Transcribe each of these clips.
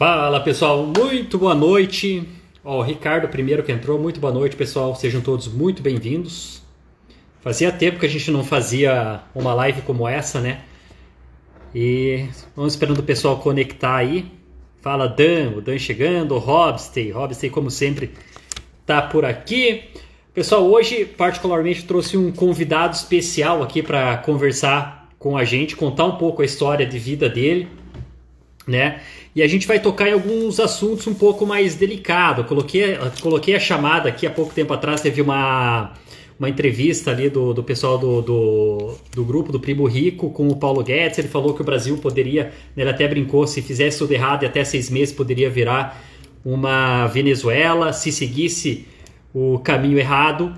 Fala pessoal, muito boa noite. Ó, o Ricardo primeiro que entrou, muito boa noite pessoal, sejam todos muito bem-vindos. Fazia tempo que a gente não fazia uma live como essa, né? E vamos esperando o pessoal conectar aí. Fala Dan, o Dan chegando, o Robstay, Robstay como sempre tá por aqui. Pessoal, hoje particularmente trouxe um convidado especial aqui para conversar com a gente, contar um pouco a história de vida dele, né? E a gente vai tocar em alguns assuntos um pouco mais delicados. Coloquei, coloquei a chamada aqui há pouco tempo atrás, teve uma, uma entrevista ali do, do pessoal do, do, do, grupo do Primo Rico com o Paulo Guedes. Ele falou que o Brasil poderia, né, ele até brincou, se fizesse tudo errado, e até seis meses poderia virar uma Venezuela, se seguisse o caminho errado.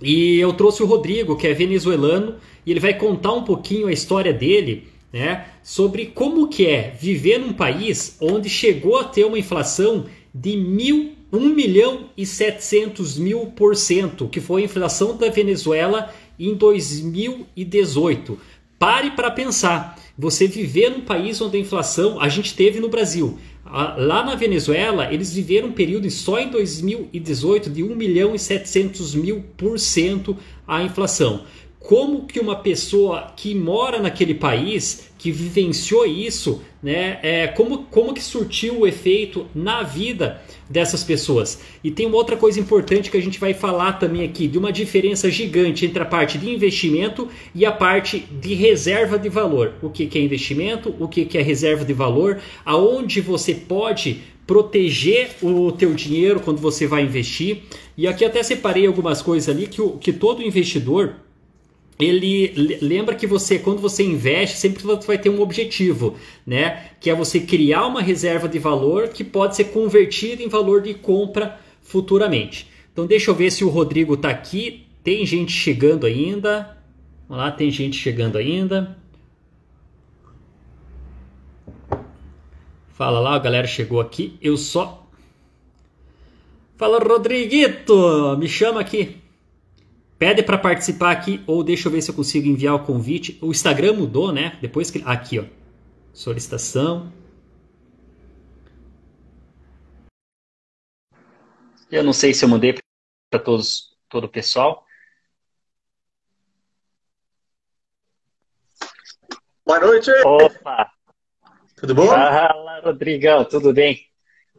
E eu trouxe o Rodrigo, que é venezuelano, e ele vai contar um pouquinho a história dele né, sobre como que é viver num país onde chegou a ter uma inflação de mil, 1 milhão e 700 mil por cento, que foi a inflação da Venezuela em 2018. Pare para pensar. Você viver num país onde a inflação a gente teve no Brasil. Lá na Venezuela, eles viveram um período só em 2018 de 1 milhão e 700 mil por cento a inflação como que uma pessoa que mora naquele país, que vivenciou isso, né, é, como, como que surtiu o efeito na vida dessas pessoas. E tem uma outra coisa importante que a gente vai falar também aqui, de uma diferença gigante entre a parte de investimento e a parte de reserva de valor. O que, que é investimento, o que, que é reserva de valor, aonde você pode proteger o teu dinheiro quando você vai investir. E aqui até separei algumas coisas ali que, que todo investidor ele lembra que você, quando você investe, sempre você vai ter um objetivo, né? Que é você criar uma reserva de valor que pode ser convertida em valor de compra futuramente. Então deixa eu ver se o Rodrigo está aqui. Tem gente chegando ainda. Vamos lá, tem gente chegando ainda. Fala lá, a galera chegou aqui. Eu só. Fala, Rodriguito! Me chama aqui. Pede para participar aqui ou deixa eu ver se eu consigo enviar o convite. O Instagram mudou, né? Depois que aqui, ó. Solicitação. Eu não sei se eu mandei para todos todo o pessoal. Boa noite. Opa. Tudo bom? Fala, Rodrigão, tudo bem?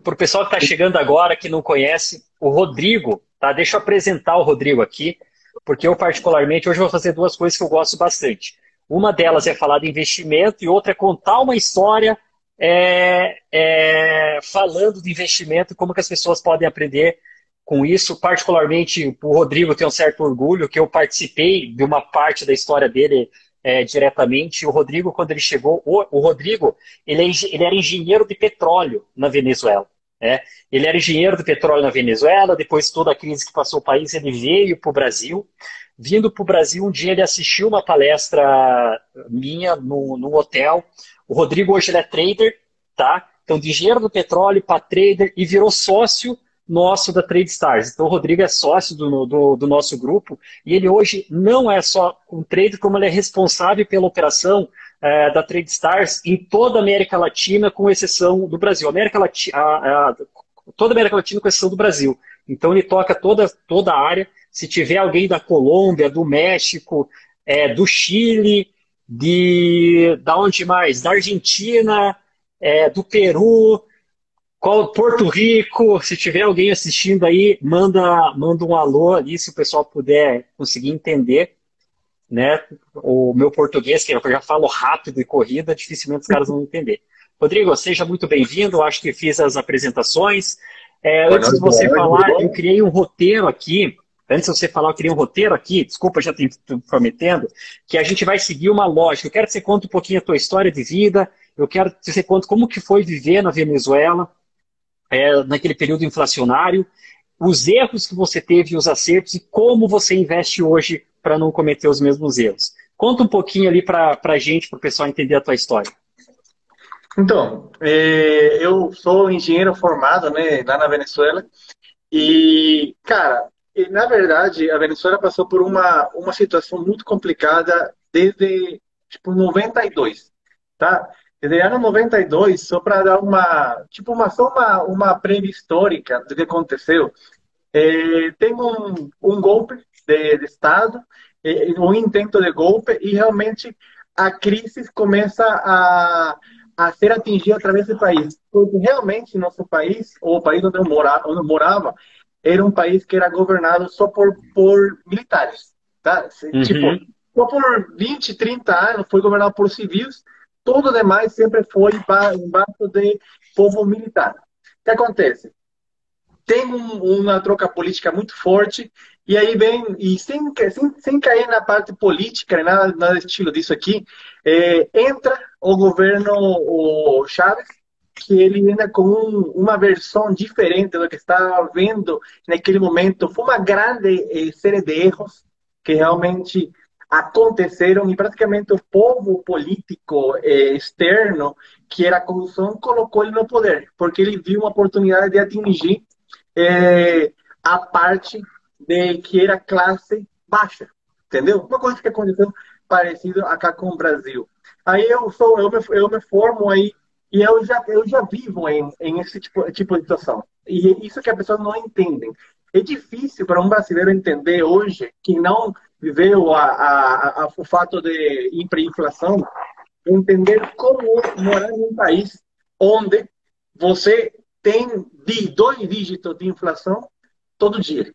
Para o pessoal que está chegando agora, que não conhece, o Rodrigo, tá? Deixa eu apresentar o Rodrigo aqui porque eu, particularmente, hoje vou fazer duas coisas que eu gosto bastante. Uma delas é falar de investimento e outra é contar uma história é, é, falando de investimento e como que as pessoas podem aprender com isso. Particularmente, o Rodrigo tem um certo orgulho que eu participei de uma parte da história dele é, diretamente. O Rodrigo, quando ele chegou, o, o Rodrigo, ele, é, ele era engenheiro de petróleo na Venezuela. Né? Ele era engenheiro de petróleo na Venezuela, depois de toda a crise que passou o país, ele veio para o Brasil. Vindo para o Brasil, um dia ele assistiu uma palestra minha no, no hotel. O Rodrigo hoje ele é trader, tá? Então, de engenheiro do petróleo para trader e virou sócio nosso da Trade Stars. Então, o Rodrigo é sócio do, do, do, nosso grupo e ele hoje não é só um trader, como ele é responsável pela operação é, da Trade Stars em toda a América Latina, com exceção do Brasil. América Latina, a, a, toda a América Latina, com exceção do Brasil. Então, ele toca toda, toda a área. Se tiver alguém da Colômbia, do México, é, do Chile, de da onde mais? Da Argentina, é, do Peru, qual, Porto Rico, se tiver alguém assistindo aí, manda, manda um alô ali, se o pessoal puder conseguir entender. Né? O meu português, que eu já falo rápido e corrida, dificilmente os caras vão entender. Rodrigo, seja muito bem-vindo. Acho que fiz as apresentações. É, antes de você falar, eu criei um roteiro aqui. Antes de você falar, eu criei um roteiro aqui. Desculpa, já estou prometendo. Que a gente vai seguir uma lógica. Eu quero que você conte um pouquinho a tua história de vida. Eu quero que você conte como que foi viver na Venezuela é, naquele período inflacionário, os erros que você teve e os acertos e como você investe hoje para não cometer os mesmos erros. Conta um pouquinho ali para a gente, para o pessoal entender a tua história. Então, é, eu sou engenheiro formado né, lá na Venezuela e, cara, na verdade, a Venezuela passou por uma, uma situação muito complicada desde, tipo, 92, tá? Desde ano 92, só para dar uma, tipo, uma, só uma, uma prévia histórica do que aconteceu, é, tem um, um golpe de, de Estado, é, um intento de golpe, e realmente a crise começa a, a ser atingida através do país. Porque realmente nosso país, ou o país onde eu morava, onde eu morava era um país que era governado só por, por militares. Tá? Uhum. Tipo, só por 20, 30 anos foi governado por civis, todo demais sempre foi embaixo de povo militar. O que acontece? Tem um, uma troca política muito forte, e aí vem, e sem, sem, sem cair na parte política, nada, nada estilo disso aqui, é, entra o governo o Chaves, que ele ainda com um, uma versão diferente do que estava vendo naquele momento. Foi uma grande eh, série de erros que realmente aconteceram e praticamente o povo político eh, externo, que era a corrupção, colocou ele no poder, porque ele viu uma oportunidade de atingir eh, a parte de que era classe baixa, entendeu? Uma coisa que aconteceu parecido acá com o Brasil. Aí eu sou, eu me, eu me formo aí e eu já eu já vivo em, em esse tipo, tipo de situação. E isso que as pessoas não entendem. É difícil para um brasileiro entender hoje que não viveu a, a, a, o fato de hiperinflação, entender como morar em um país onde você tem dois dígitos de inflação todo dia.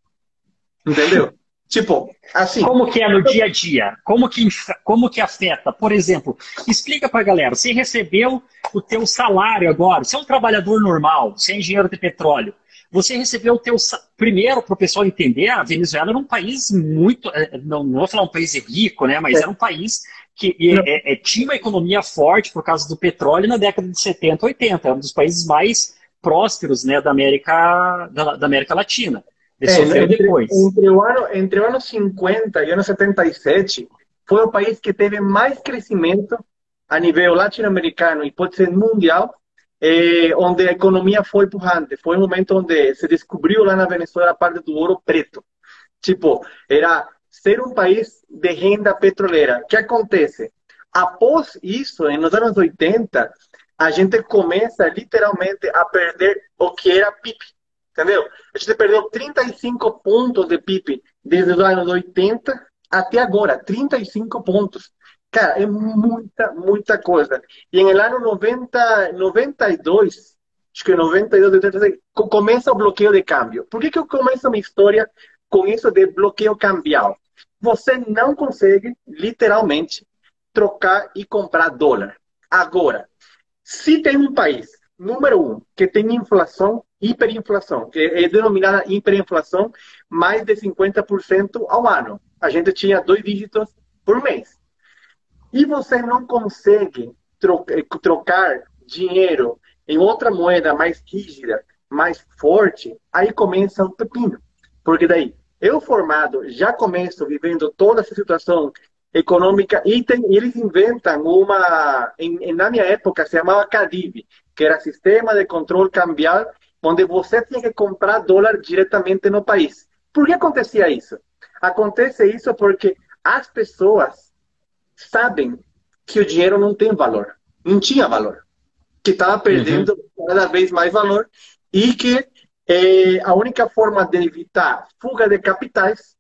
Entendeu? Tipo, assim. Como que é no dia a dia? Como que, como que afeta? Por exemplo, explica para a galera. Você recebeu o teu salário agora. Você é um trabalhador normal, você é engenheiro de petróleo. Você recebeu o teu primeiro para o pessoal entender. A Venezuela era um país muito, é, não, não vou falar um país rico, né? Mas é. era um país que é, é, tinha uma economia forte por causa do petróleo na década de 70, 80. Era um dos países mais prósperos, né, da América da, da América Latina. É, entre, depois. Entre o, ano, entre o ano 50 e o ano 77, foi o país que teve mais crescimento a nível latino-americano e pode ser mundial, eh, onde a economia foi empurrante. Foi um momento onde se descobriu lá na Venezuela a parte do ouro preto. Tipo, era ser um país de renda petroleira. O que acontece? Após isso, nos anos 80, a gente começa literalmente a perder o que era PIB. Entendeu? A gente perdeu 35 pontos de PIB desde os anos 80 até agora. 35 pontos. Cara, é muita, muita coisa. E em ano 90, 92, acho que 92, 86, começa o bloqueio de câmbio. Por que, que eu começo a minha história com isso de bloqueio cambial? Você não consegue, literalmente, trocar e comprar dólar. Agora, se tem um país, número um, que tem inflação hiperinflação, que é denominada hiperinflação, mais de 50% ao ano. A gente tinha dois dígitos por mês. E você não consegue trocar dinheiro em outra moeda mais rígida, mais forte, aí começa o pepino. Porque daí, eu formado, já começo vivendo toda essa situação econômica e tem, eles inventam uma, em, na minha época se chamava CADIB, que era Sistema de Controle Cambial onde você tinha que comprar dólar diretamente no país. Por que acontecia isso? Acontece isso porque as pessoas sabem que o dinheiro não tem valor, não tinha valor, que estava perdendo uhum. cada vez mais valor e que eh, a única forma de evitar fuga de capitais,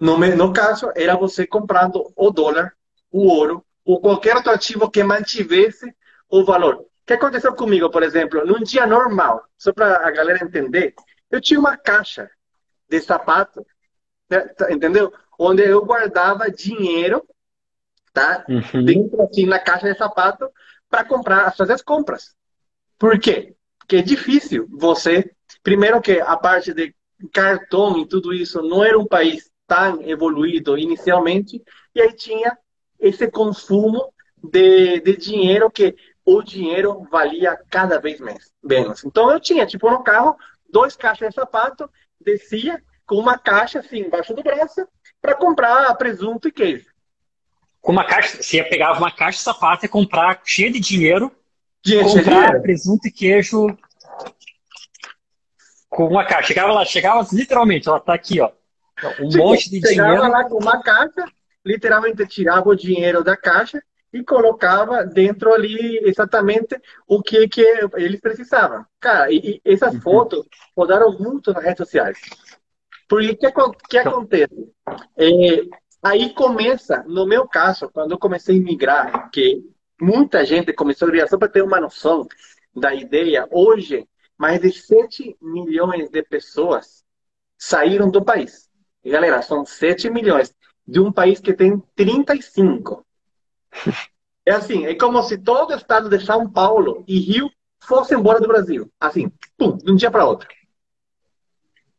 no, no caso, era você comprando o dólar, o ouro ou qualquer outro ativo que mantivesse o valor que aconteceu comigo, por exemplo, num dia normal, só para a galera entender, eu tinha uma caixa de sapato, né, tá, entendeu? Onde eu guardava dinheiro, tá? Uhum. Dentro assim na caixa de sapato para comprar, fazer as compras. Por quê? Porque é difícil você, primeiro que a parte de cartão e tudo isso não era um país tão evoluído inicialmente, e aí tinha esse consumo de, de dinheiro que o dinheiro valia cada vez menos. Então eu tinha, tipo, no carro, dois caixas de sapato, descia com uma caixa assim embaixo do braço para comprar presunto e queijo. Com uma caixa, você pegava uma caixa de sapato e comprar cheio de dinheiro, dinheiro comprar dinheiro. presunto e queijo com uma caixa. Chegava lá, chegava literalmente, ela tá aqui, ó. Um tipo, monte de chegava dinheiro. lá com uma caixa, literalmente tirava o dinheiro da caixa e colocava dentro ali exatamente o que, que eles precisavam. Cara, e, e essas uhum. fotos rodaram muito nas redes sociais. Porque que, que então acontece? É, aí começa, no meu caso, quando eu comecei a migrar, que muita gente começou a vir, só para ter uma noção da ideia, hoje, mais de 7 milhões de pessoas saíram do país. Galera, são 7 milhões de um país que tem 35. É assim, é como se todo o estado de São Paulo e Rio fosse embora do Brasil. Assim, pum, de um dia para outro.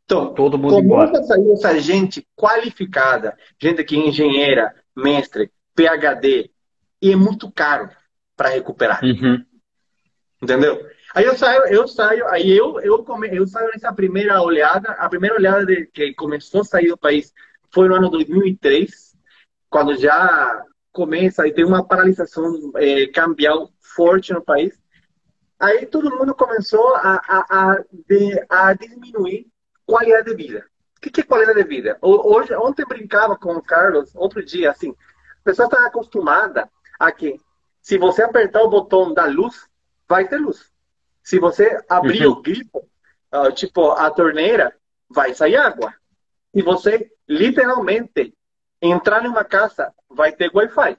Então, todo mundo começa a sair essa gente qualificada, gente que é engenheira, mestre, PhD, e é muito caro para recuperar. Uhum. Entendeu? Aí eu saio, eu saio, aí eu, eu, come, eu saio nessa primeira olhada, a primeira olhada de, que começou a sair do país foi no ano 2003, quando já começa e tem uma paralisação é, cambial forte no país. Aí todo mundo começou a, a, a, de, a diminuir qualidade de vida. O que, que é qualidade de vida? Hoje, ontem brincava com o Carlos, outro dia, assim, a pessoa está acostumada a que se você apertar o botão da luz, vai ter luz. Se você abrir uhum. o grifo, uh, tipo a torneira, vai sair água. Se você literalmente entrar numa casa, vai ter Wi-Fi.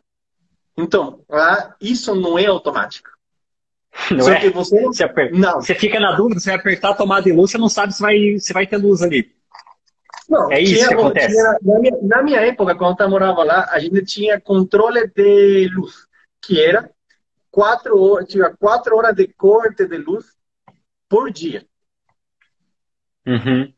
Então, lá, isso não é automático. Não Só é? que você você, aper... não. você fica na dúvida, você vai apertar a tomada de luz, você não sabe se vai, se vai ter luz ali. Não, é isso tinha, que acontece. Tinha, na, minha, na, minha, época, quando eu morava lá, a gente tinha controle de luz, que era quatro horas, tinha quatro horas de corte de luz por dia. Uhum.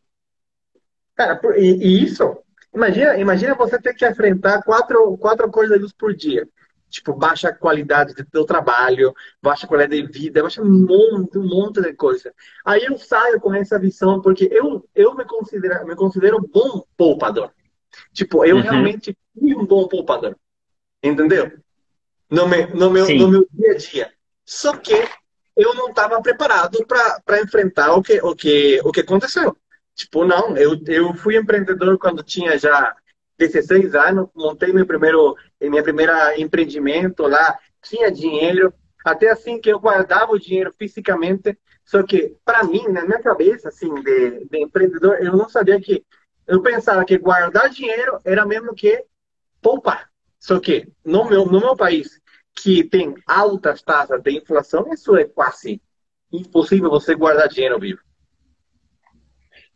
Cara, e, e, isso, imagina, imagina você ter que enfrentar quatro, quatro cores de luz por dia tipo, baixa qualidade do teu trabalho, baixa qualidade de vida, baixa um monte, um monte de coisa. Aí eu saio com essa visão porque eu, eu me, considero, me considero bom poupador. Tipo, eu uhum. realmente fui um bom poupador. Entendeu? No meu, no, meu, no meu dia a dia. Só que eu não estava preparado para enfrentar o que, o, que, o que aconteceu. Tipo, não, eu, eu fui empreendedor quando tinha já 16 anos, montei meu primeiro, minha primeira empreendimento lá, tinha dinheiro, até assim que eu guardava o dinheiro fisicamente, só que para mim, na minha cabeça, assim, de, de, empreendedor, eu não sabia que, eu pensava que guardar dinheiro era mesmo que poupar. Só que no meu, no meu país, que tem altas taxas de inflação, isso é quase impossível você guardar dinheiro vivo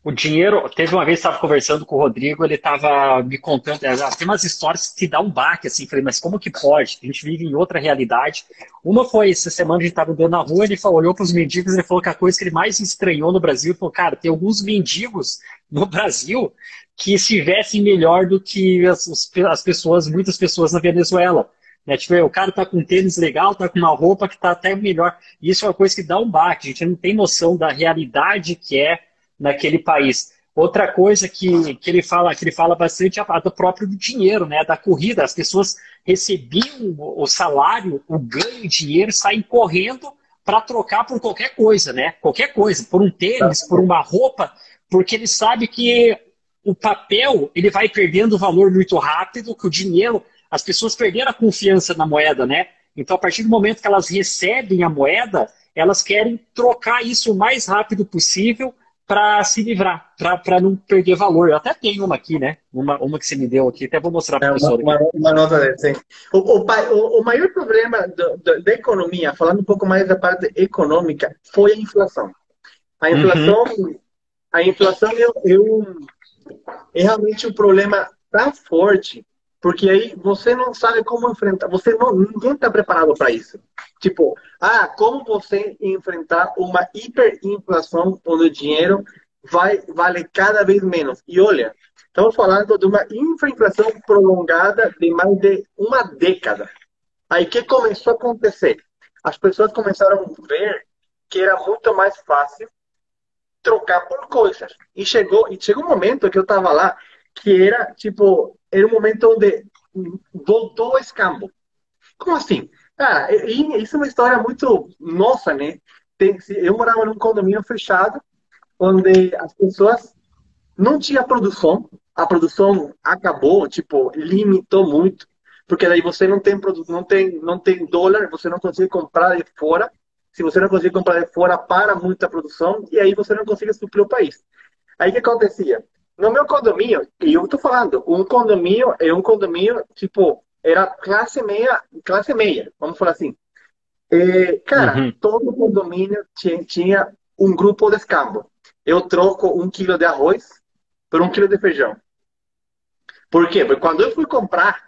o dinheiro. Teve uma vez, estava conversando com o Rodrigo, ele estava me contando. É, tem umas histórias que dá um baque, assim. Falei, mas como que pode? A gente vive em outra realidade. Uma foi essa semana a gente estava andando na rua, ele falou, olhou para os mendigos e falou que a coisa que ele mais estranhou no Brasil, falou, cara, tem alguns mendigos no Brasil que estivessem melhor do que as, as pessoas, muitas pessoas na Venezuela. Né? Tipo, o cara tá com um tênis legal, tá com uma roupa que tá até melhor. Isso é uma coisa que dá um baque. A gente não tem noção da realidade que é naquele país. Outra coisa que, que ele fala, que ele fala bastante é a do próprio dinheiro, né? Da corrida. As pessoas recebiam o salário, o ganho de dinheiro, saem correndo para trocar por qualquer coisa, né? Qualquer coisa, por um tênis, por uma roupa, porque ele sabe que o papel ele vai perdendo valor muito rápido, que o dinheiro, as pessoas perderam a confiança na moeda, né? Então, a partir do momento que elas recebem a moeda, elas querem trocar isso o mais rápido possível para se livrar, para não perder valor. Eu até tenho uma aqui, né? Uma, uma que você me deu aqui, até vou mostrar para é, professor. Uma, uma, nota dessa, o, o, o, o, maior problema do, do, da economia, falando um pouco mais da parte econômica, foi a inflação. A inflação, uhum. a inflação eu, eu, é realmente um problema tão forte porque aí você não sabe como enfrentar, você não, ninguém está preparado para isso. Tipo, ah, como você enfrentar uma hiperinflação onde o dinheiro vai vale cada vez menos? E olha, estamos falando de uma hiperinflação prolongada de mais de uma década. Aí que começou a acontecer? As pessoas começaram a ver que era muito mais fácil trocar por coisas. E chegou, e chegou um momento que eu estava lá que era tipo era um momento onde voltou o escambo. Como assim? Ah, isso é uma história muito nossa, né? Tem, eu morava num condomínio fechado, onde as pessoas não tinha produção, a produção acabou, tipo, limitou muito. porque daí você não tem produto, não tem, não tem dólar, você não consegue comprar de fora. Se você não consegue comprar de fora, para muita produção e aí você não consegue suprir o país. Aí o que acontecia? No meu condomínio, e eu estou falando, um condomínio é um condomínio, tipo, era classe meia, classe meia, vamos falar assim. Cara, uhum. todo condomínio tinha, tinha um grupo de escambo. Eu troco um quilo de arroz por um quilo de feijão. Por quê? Porque quando eu fui comprar,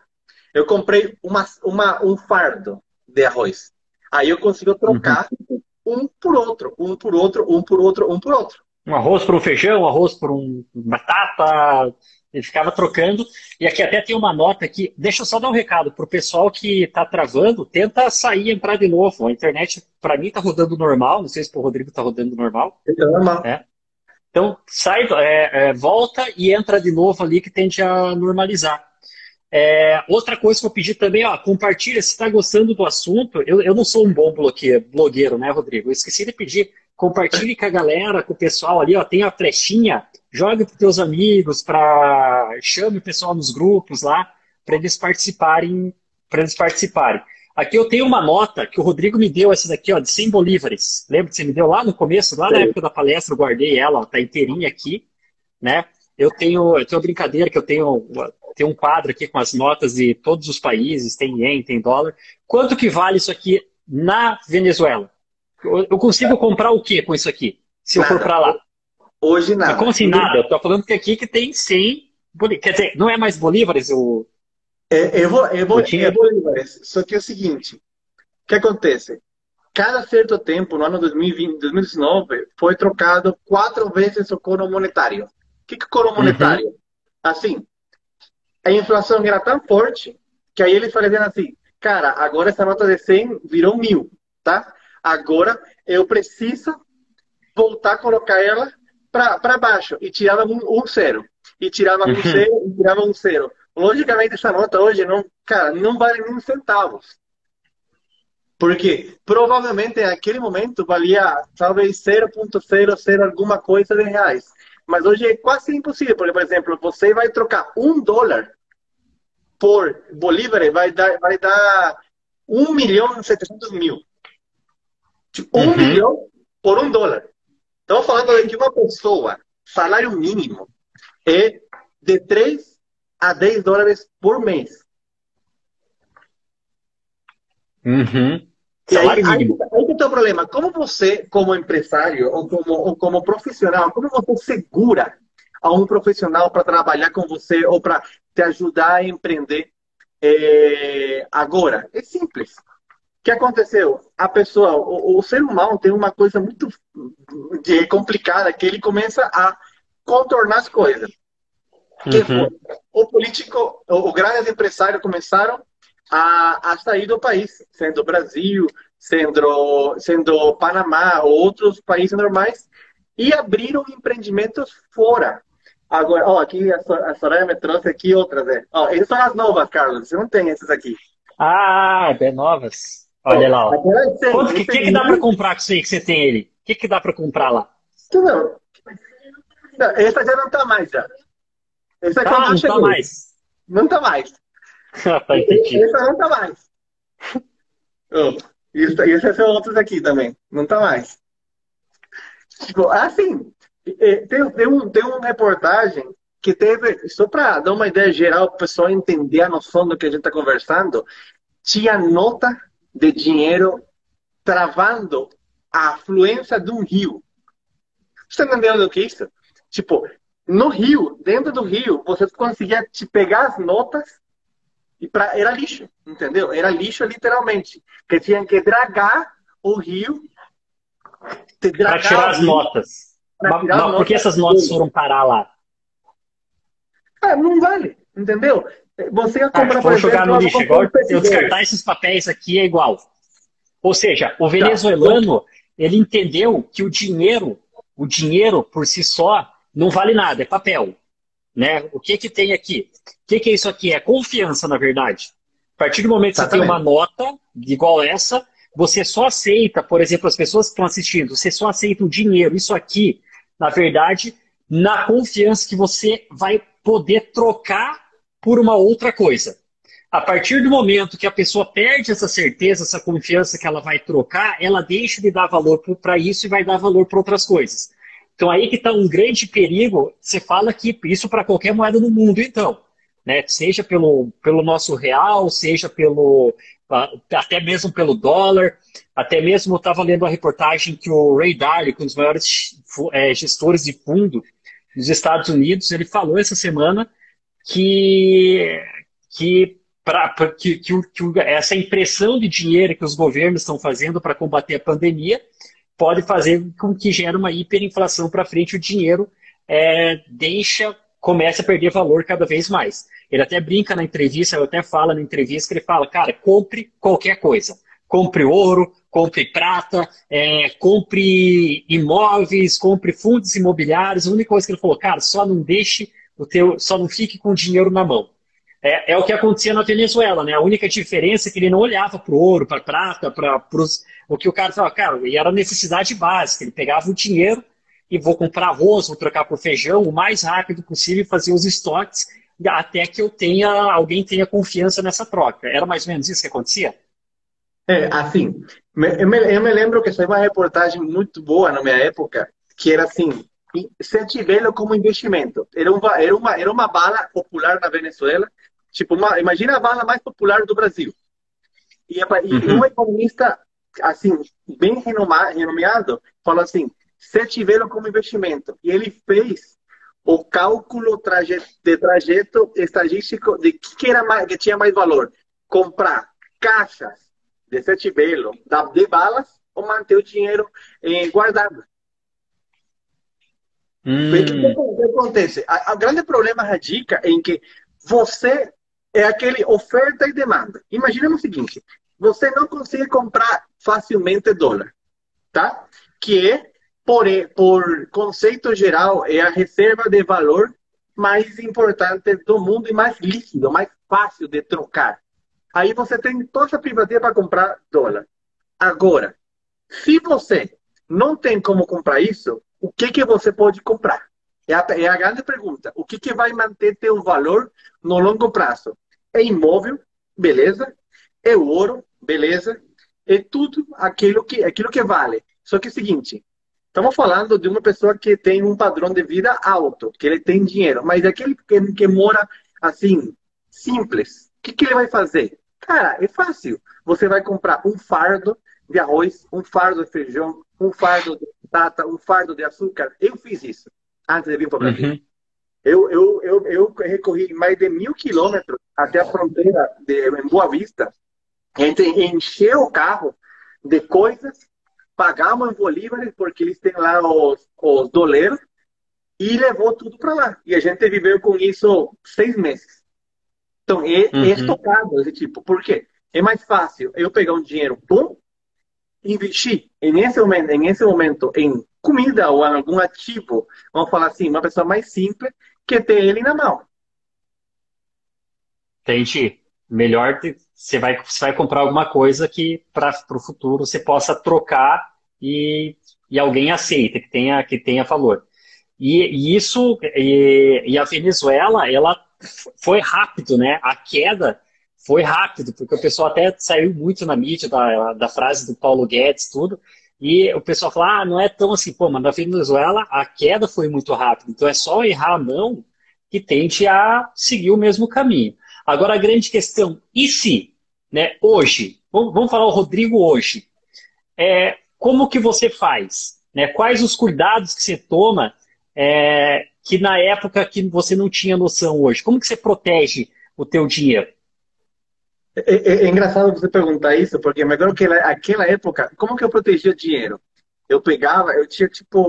eu comprei uma, uma, um fardo de arroz. Aí eu consigo trocar uhum. um por outro, um por outro, um por outro, um por outro. Um arroz por um feijão, um arroz por um batata. Ele ficava trocando. E aqui até tem uma nota aqui. Deixa eu só dar um recado para o pessoal que está travando. Tenta sair e entrar de novo. A internet, para mim, está rodando normal. Não sei se para o Rodrigo está rodando normal. É normal. É. Então, sai, é, é, volta e entra de novo ali que tende a normalizar. É, outra coisa que eu pedi também, ó, compartilha se está gostando do assunto. Eu, eu não sou um bom blogueiro, né, Rodrigo? Eu esqueci de pedir. Compartilhe com a galera, com o pessoal ali, ó, tem a flechinha, jogue para teus amigos, para chame o pessoal nos grupos lá, para eles participarem, para eles participarem. Aqui eu tenho uma nota que o Rodrigo me deu, essa daqui, ó, de 100 bolívares. Lembra que você me deu lá no começo, lá na época da palestra, eu guardei ela, ó, tá inteirinha aqui, né? Eu tenho, eu tenho uma brincadeira que eu tenho, tenho um quadro aqui com as notas de todos os países, tem ien, tem dólar. Quanto que vale isso aqui na Venezuela? Eu, eu consigo comprar o que com isso aqui, se nada. eu for para lá? Hoje nada. Como assim nada? Eu tô falando que aqui que tem 100 bolívares. Quer dizer, não é mais bolívares o, é, eu vou, eu vou, eu vou Só que é o seguinte, o que acontece? Cada certo tempo, no ano 2020, 2019, foi trocado quatro vezes o coro monetário. O que é coro monetário? Uhum. Assim, a inflação era tão forte que aí eles falaram assim, cara, agora essa nota de 100 virou mil, tá? Agora eu preciso voltar a colocar ela para baixo. E tirava um, um zero. E tirava um uhum. zero, e tirava um zero. Logicamente, essa nota hoje não, cara, não vale nem centavos. Porque provavelmente naquele momento valia talvez 0,00 alguma coisa de reais. Mas hoje é quase impossível. Porque, por exemplo, você vai trocar um dólar por bolívar, vai dar, vai dar 1 milhão e 700 mil. Tipo, um uhum. milhão por um dólar. Estamos falando de uma pessoa, salário mínimo, é de 3 a 10 dólares por mês. Uhum. E aí, aí, aí que está o problema. Como você, como empresário ou como, ou como profissional, como você segura a um profissional para trabalhar com você ou para te ajudar a empreender é, agora? É simples. O que aconteceu? A pessoa, o, o ser humano tem uma coisa muito complicada que ele começa a contornar as coisas. Uhum. o político, os grandes empresários começaram a, a sair do país, sendo Brasil, sendo, sendo Panamá ou outros países normais, e abriram empreendimentos fora. Agora, ó, aqui a Soraya me trouxe aqui outras, né? Ó, essas são as novas, Carlos. Você não tem essas aqui. Ah, bem novas. Olha lá, ó. O que, que, que, dá para comprar com isso aí que você tem ele? O que, que dá para comprar lá? Não. não. Essa já não está mais, já. Esse aqui ah, não tá mais. Não tá mais. tá. Esse não tá mais. oh, isso, esses são outros aqui também. Não tá mais. Tipo, assim, tem, tem, um, tem uma reportagem que teve, só para dar uma ideia geral, para o pessoal entender a noção do que a gente está conversando, tinha nota de dinheiro travando a afluência de um rio. Você está entendendo o que é isso? Tipo, no rio, dentro do rio, você conseguia te pegar as notas e pra, era lixo, entendeu? Era lixo literalmente. Porque tinha que dragar o rio. Para tirar as notas. Mas, mas por que essas notas foram parar lá? Ah, não vale, entendeu? Você ia ah, comprar, ah, por jogar no lixo. Igual eu descartar esses papéis aqui é igual. Ou seja, o tá. venezuelano, ele entendeu que o dinheiro, o dinheiro por si só, não vale nada, é papel. Né? O que, que tem aqui? O que, que é isso aqui? É confiança, na verdade. A partir do momento que você tem uma nota igual essa, você só aceita, por exemplo, as pessoas que estão assistindo, você só aceita o dinheiro, isso aqui, na verdade, na confiança que você vai poder trocar por uma outra coisa. A partir do momento que a pessoa perde essa certeza, essa confiança que ela vai trocar, ela deixa de dar valor para isso e vai dar valor para outras coisas. Então aí que está um grande perigo. Você fala que isso para qualquer moeda no mundo, então. Né? Seja pelo, pelo nosso real, seja pelo até mesmo pelo dólar, até mesmo eu estava lendo a reportagem que o Ray Dalio, um dos maiores é, gestores de fundo dos Estados Unidos, ele falou essa semana que, que, pra, que, que, que essa impressão de dinheiro que os governos estão fazendo para combater a pandemia pode fazer com que gere uma hiperinflação para frente, o dinheiro é, deixa, começa a perder valor cada vez mais. Ele até brinca na entrevista, ele até fala na entrevista que ele fala, cara, compre qualquer coisa. Compre ouro, compre prata, é, compre imóveis, compre fundos imobiliários. A única coisa que ele falou, cara, só não deixe o teu, só não fique com o dinheiro na mão. É, é, o que acontecia na Venezuela, né? A única diferença é que ele não olhava para o ouro, para a prata, para o que o cara falava, cara, e era necessidade básica. Ele pegava o dinheiro e vou comprar arroz, vou trocar por feijão o mais rápido possível e fazer os estoques até que eu tenha, alguém tenha confiança nessa troca. Era mais ou menos isso que acontecia? É, assim, eu me, eu me lembro que saiu uma reportagem muito boa na minha época, que era assim, Sete Velo como investimento. Era uma, era, uma, era uma bala popular na Venezuela, Tipo, uma, imagina a bala mais popular do Brasil. E, e um economista, assim, bem renomado, renomeado, falou assim, se tiveram como investimento. E ele fez o cálculo trajeto, de trajeto estadístico de que, que, era mais, que tinha mais valor. Comprar caixas de sete velo de balas ou manter o dinheiro eh, guardado. Hum. O que, acontece? O grande problema radica em que você é aquele oferta e demanda. Imagina o seguinte: você não consegue comprar facilmente dólar, tá? Que é, por, por conceito geral, é a reserva de valor mais importante do mundo e mais líquido, mais fácil de trocar. Aí você tem toda essa privacidade para comprar dólar. Agora, se você não tem como comprar isso, o que, que você pode comprar? É a, é a grande pergunta. O que, que vai manter teu valor no longo prazo? É imóvel, beleza. É ouro, beleza. É tudo aquilo que, aquilo que vale. Só que é o seguinte, estamos falando de uma pessoa que tem um padrão de vida alto, que ele tem dinheiro, mas aquele que, que mora assim, simples, o que, que ele vai fazer? Cara, é fácil. Você vai comprar um fardo de arroz, um fardo de feijão, um fardo de batata, um fardo de açúcar. Eu fiz isso antes de vir para o Brasil. Uhum. Eu, eu, eu, eu recorri mais de mil quilômetros até a fronteira de, em Boa Vista, entre encher o carro de coisas, pagamos em bolívares, porque eles têm lá os, os doleiros, e levou tudo para lá. E a gente viveu com isso seis meses. Então, é, uhum. é estocado esse tipo. Por quê? É mais fácil eu pegar um dinheiro bom, investir nesse momento, nesse momento em comida ou algum ativo, vamos falar assim, uma pessoa mais simples, que ter ele na mão. Entendi. Melhor você vai, você vai comprar alguma coisa que para o futuro você possa trocar e, e alguém aceita, que tenha, que tenha valor. E, e isso, e, e, a Venezuela, ela foi rápido, né? A queda foi rápido, porque o pessoal até saiu muito na mídia da, da frase do Paulo Guedes, tudo, e o pessoal fala, ah, não é tão assim, pô, mas na Venezuela a queda foi muito rápida, então é só errar a mão que tente a seguir o mesmo caminho. Agora a grande questão, e se, né, hoje, vamos falar o Rodrigo hoje, é, como que você faz? Né, quais os cuidados que você toma é, que na época que você não tinha noção hoje? Como que você protege o teu dinheiro? É, é, é, engraçado você perguntar isso, porque me lembro que naquela época, como que eu protegia o dinheiro? Eu pegava, eu tinha tipo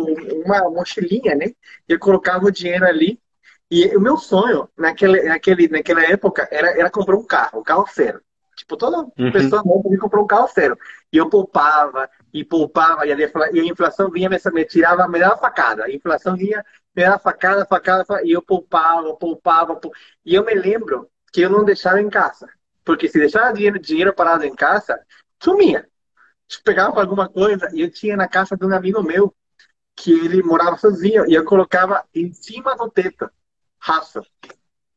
uma mochilinha, né? E eu colocava o dinheiro ali. E o meu sonho naquele, naquele, naquela época era, era comprar um carro, um carro zero. Tipo, toda uhum. pessoa nova comprar um carro zero. E eu poupava, e poupava, e a, e a inflação vinha, me, me tirava, me dava facada. A inflação vinha, me dava facada, facada, facada e eu poupava, poupava, poupava. E eu me lembro que eu não deixava em casa. Porque se deixava dinheiro, dinheiro parado em casa, sumia. Pegava alguma coisa e eu tinha na casa de um amigo meu que ele morava sozinho e eu colocava em cima do teto, raça.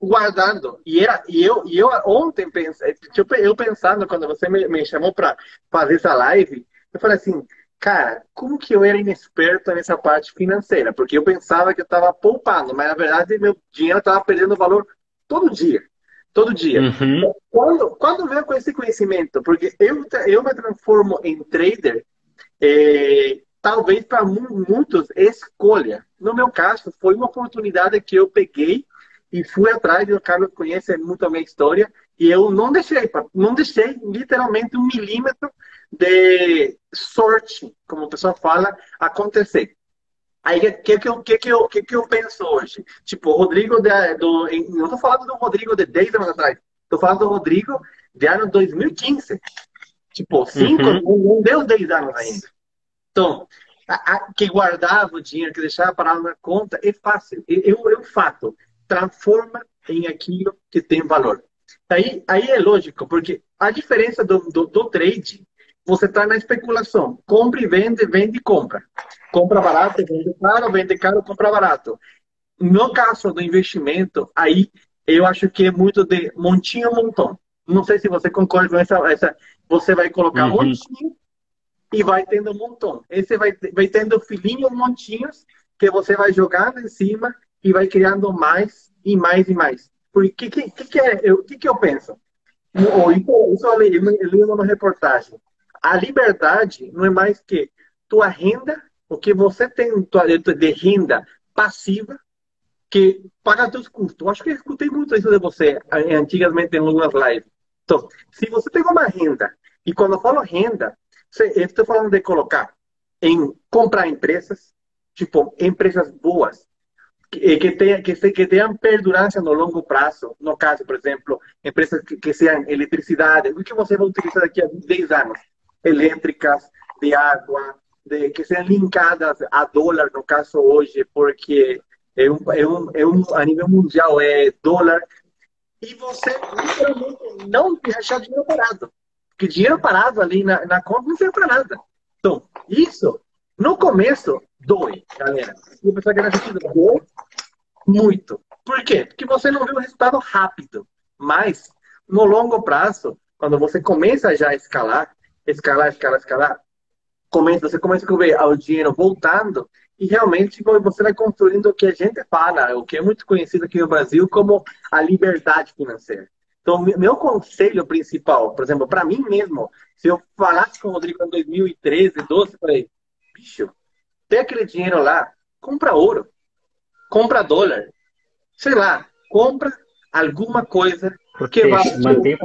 guardando. E, era, e, eu, e eu ontem pensei, tipo, eu pensando, quando você me, me chamou para fazer essa live, eu falei assim, cara, como que eu era inexperto nessa parte financeira? Porque eu pensava que eu estava poupando, mas na verdade meu dinheiro estava perdendo valor todo dia. Todo dia. Uhum. Quando, quando veio com esse conhecimento, porque eu, eu me transformo em trader, é, talvez para muitos escolha. No meu caso, foi uma oportunidade que eu peguei e fui atrás, o Carlos conhece muito a minha história, e eu não deixei, não deixei literalmente um milímetro de sorte, como o pessoal fala, acontecer. Aí, o que, que, eu, que, que, eu, que, que eu penso hoje? Tipo, o Rodrigo, de, do, não estou falando do Rodrigo de 10 anos atrás, estou falando do Rodrigo de ano 2015. Tipo, 5, uhum. não deu 10 anos ainda. Então, a, a, que guardava o dinheiro, que deixava parado na conta, é fácil. Eu, eu fato transforma em aquilo que tem valor. Aí, aí é lógico, porque a diferença do, do, do trade, você está na especulação. Compra e vende, vende e compra. Compra barato, vende caro, vende caro, compra barato. No caso do investimento, aí eu acho que é muito de montinho a montão. Não sei se você concorda com essa. essa você vai colocar uhum. montinho e vai tendo um montão. Esse vai, vai tendo filhinhos, montinhos, que você vai jogando em cima e vai criando mais e mais e mais. Porque o que, que, que, é, eu, que, que eu penso? Isso, isso eu li, eu li numa reportagem. A liberdade não é mais que tua renda, o que você tem de renda passiva, que paga teus custos. Eu acho que eu escutei muito isso de você antigamente em algumas lives. Então, se você tem uma renda, e quando eu falo renda, eu estou falando de colocar em comprar empresas, tipo, empresas boas, que, que, tenha, que, se, que tenham perdurância no longo prazo. No caso, por exemplo, empresas que, que sejam eletricidade, o que você vai utilizar daqui a 10 anos? Elétricas, de água, de, que sejam linkadas a dólar, no caso hoje, porque é um, é um, é um, a nível mundial é dólar. E você literalmente não deixar dinheiro parado. Porque dinheiro parado ali na, na conta não serve para nada. Então, isso, no começo, dói, galera. E a pessoa que dói muito. Por quê? Porque você não vê o resultado rápido. Mas, no longo prazo, quando você começa já a escalar, escalar, escalar, escalar, começa, você começa a ver o dinheiro voltando e realmente você vai construindo o que a gente fala, o que é muito conhecido aqui no Brasil como a liberdade financeira. Então, meu conselho principal, por exemplo, para mim mesmo, se eu falasse com o Rodrigo em 2013, 12, eu falei, bicho, tem aquele dinheiro lá, compra ouro, compra dólar, sei lá, compra alguma coisa que vai manter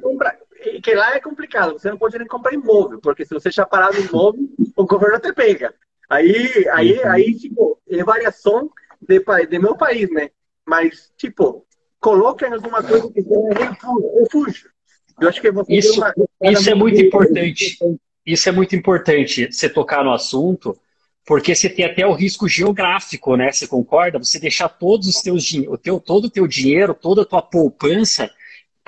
compra, que lá é complicado, você não pode nem comprar imóvel, porque se você já parar no imóvel, o governo te pega. Aí, aí, uhum. aí, tipo, é variação de, de meu país, né? Mas, tipo, coloquem alguma coisa que seja refúgio. Eu acho que você isso, uma, isso é muito importante. Isso é muito importante você tocar no assunto, porque você tem até o risco geográfico, né? Você concorda? Você deixar todos os teus o teu, todo o teu dinheiro, toda a tua poupança.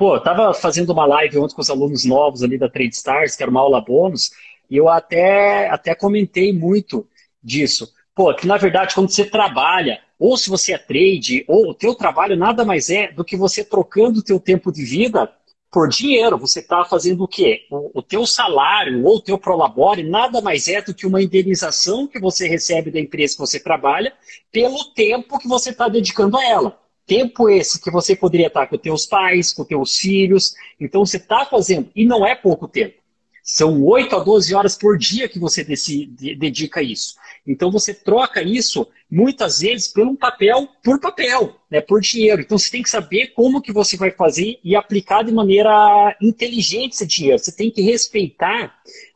Pô, eu tava fazendo uma live ontem com os alunos novos ali da Trade Stars, que era uma aula bônus, e eu até, até comentei muito disso. Pô, que na verdade, quando você trabalha, ou se você é trade, ou o teu trabalho nada mais é do que você trocando o teu tempo de vida por dinheiro. Você está fazendo o quê? O, o teu salário ou o teu prolabore nada mais é do que uma indenização que você recebe da empresa que você trabalha pelo tempo que você está dedicando a ela. Tempo esse que você poderia estar com teus pais, com teus filhos. Então você está fazendo, e não é pouco tempo. São 8 a 12 horas por dia que você dedica a isso. Então você troca isso muitas vezes por um papel por papel, né, por dinheiro. Então você tem que saber como que você vai fazer e aplicar de maneira inteligente esse dinheiro. Você tem que respeitar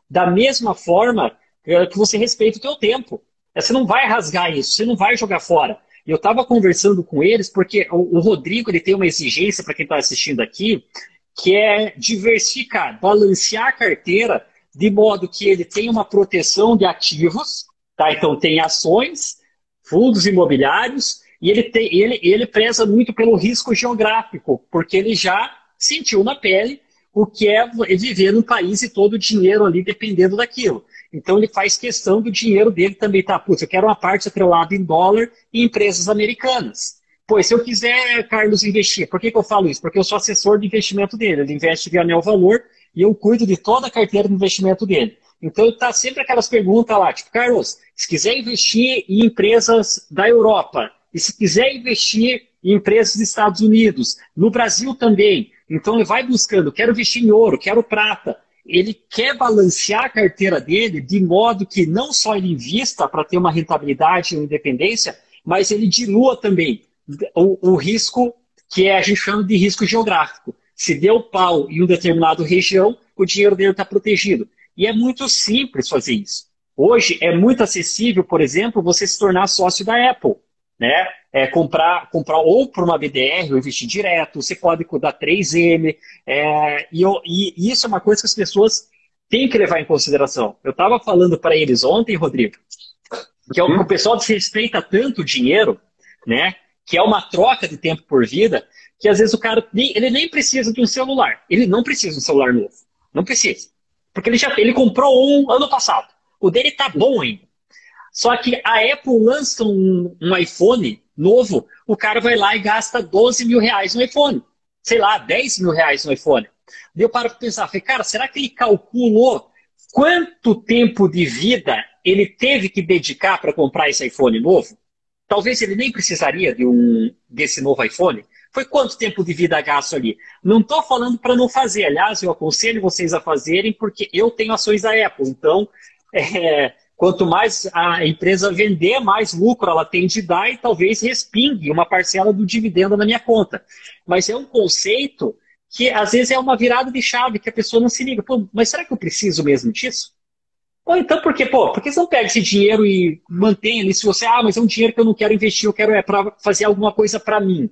da mesma forma eh, que você respeita o teu tempo. Você não vai rasgar isso, você não vai jogar fora. Eu estava conversando com eles porque o, Rodrigo ele tem uma exigência para quem está assistindo aqui que é diversificar, balancear a carteira de modo que ele tenha uma proteção de ativos, tá? Então tem ações, fundos imobiliários, e ele, tem, ele, ele preza muito pelo risco geográfico, porque ele já sentiu na pele o que é viver num país e todo o dinheiro ali dependendo daquilo. Então ele faz questão do dinheiro dele também, tá? Putz, eu quero uma parte atrelada em dólar e empresas americanas. Pois, se eu quiser, Carlos, investir, por que, que eu falo isso? Porque eu sou assessor de investimento dele. Ele investe via Anel Valor e eu cuido de toda a carteira de investimento dele. Então, está sempre aquelas perguntas lá, tipo, Carlos, se quiser investir em empresas da Europa, e se quiser investir em empresas dos Estados Unidos, no Brasil também, então ele vai buscando, quero investir em ouro, quero prata. Ele quer balancear a carteira dele de modo que não só ele invista para ter uma rentabilidade e uma independência, mas ele dilua também o, o risco que é, a gente chama de risco geográfico. Se deu pau em uma determinada região, o dinheiro dele está protegido. E é muito simples fazer isso. Hoje é muito acessível, por exemplo, você se tornar sócio da Apple. Né? É, comprar, comprar ou por uma BDR ou investir direto, você pode da 3M. É, e, eu, e, isso é uma coisa que as pessoas têm que levar em consideração. Eu estava falando para eles ontem, Rodrigo, que o, o pessoal desrespeita tanto o dinheiro, né? que é uma troca de tempo por vida, que às vezes o cara nem, ele nem precisa de um celular. Ele não precisa de um celular novo. Não precisa. Porque ele já ele comprou um ano passado. O dele tá bom ainda. Só que a Apple lança um, um iPhone novo, o cara vai lá e gasta 12 mil reais no iPhone. Sei lá, 10 mil reais no iPhone. Daí eu paro para pensar, falei, cara, será que ele calculou quanto tempo de vida ele teve que dedicar para comprar esse iPhone novo? Talvez ele nem precisaria de um desse novo iPhone. Foi quanto tempo de vida gasto ali? Não estou falando para não fazer. Aliás, eu aconselho vocês a fazerem porque eu tenho ações da Apple. Então, é, quanto mais a empresa vender, mais lucro ela tem de dar e talvez respingue uma parcela do dividendo na minha conta. Mas é um conceito que às vezes é uma virada de chave que a pessoa não se liga. Pô, mas será que eu preciso mesmo disso? Ou então, porque, pô, por que você não pega esse dinheiro e mantém ali? Se você, ah, mas é um dinheiro que eu não quero investir, eu quero é para fazer alguma coisa para mim.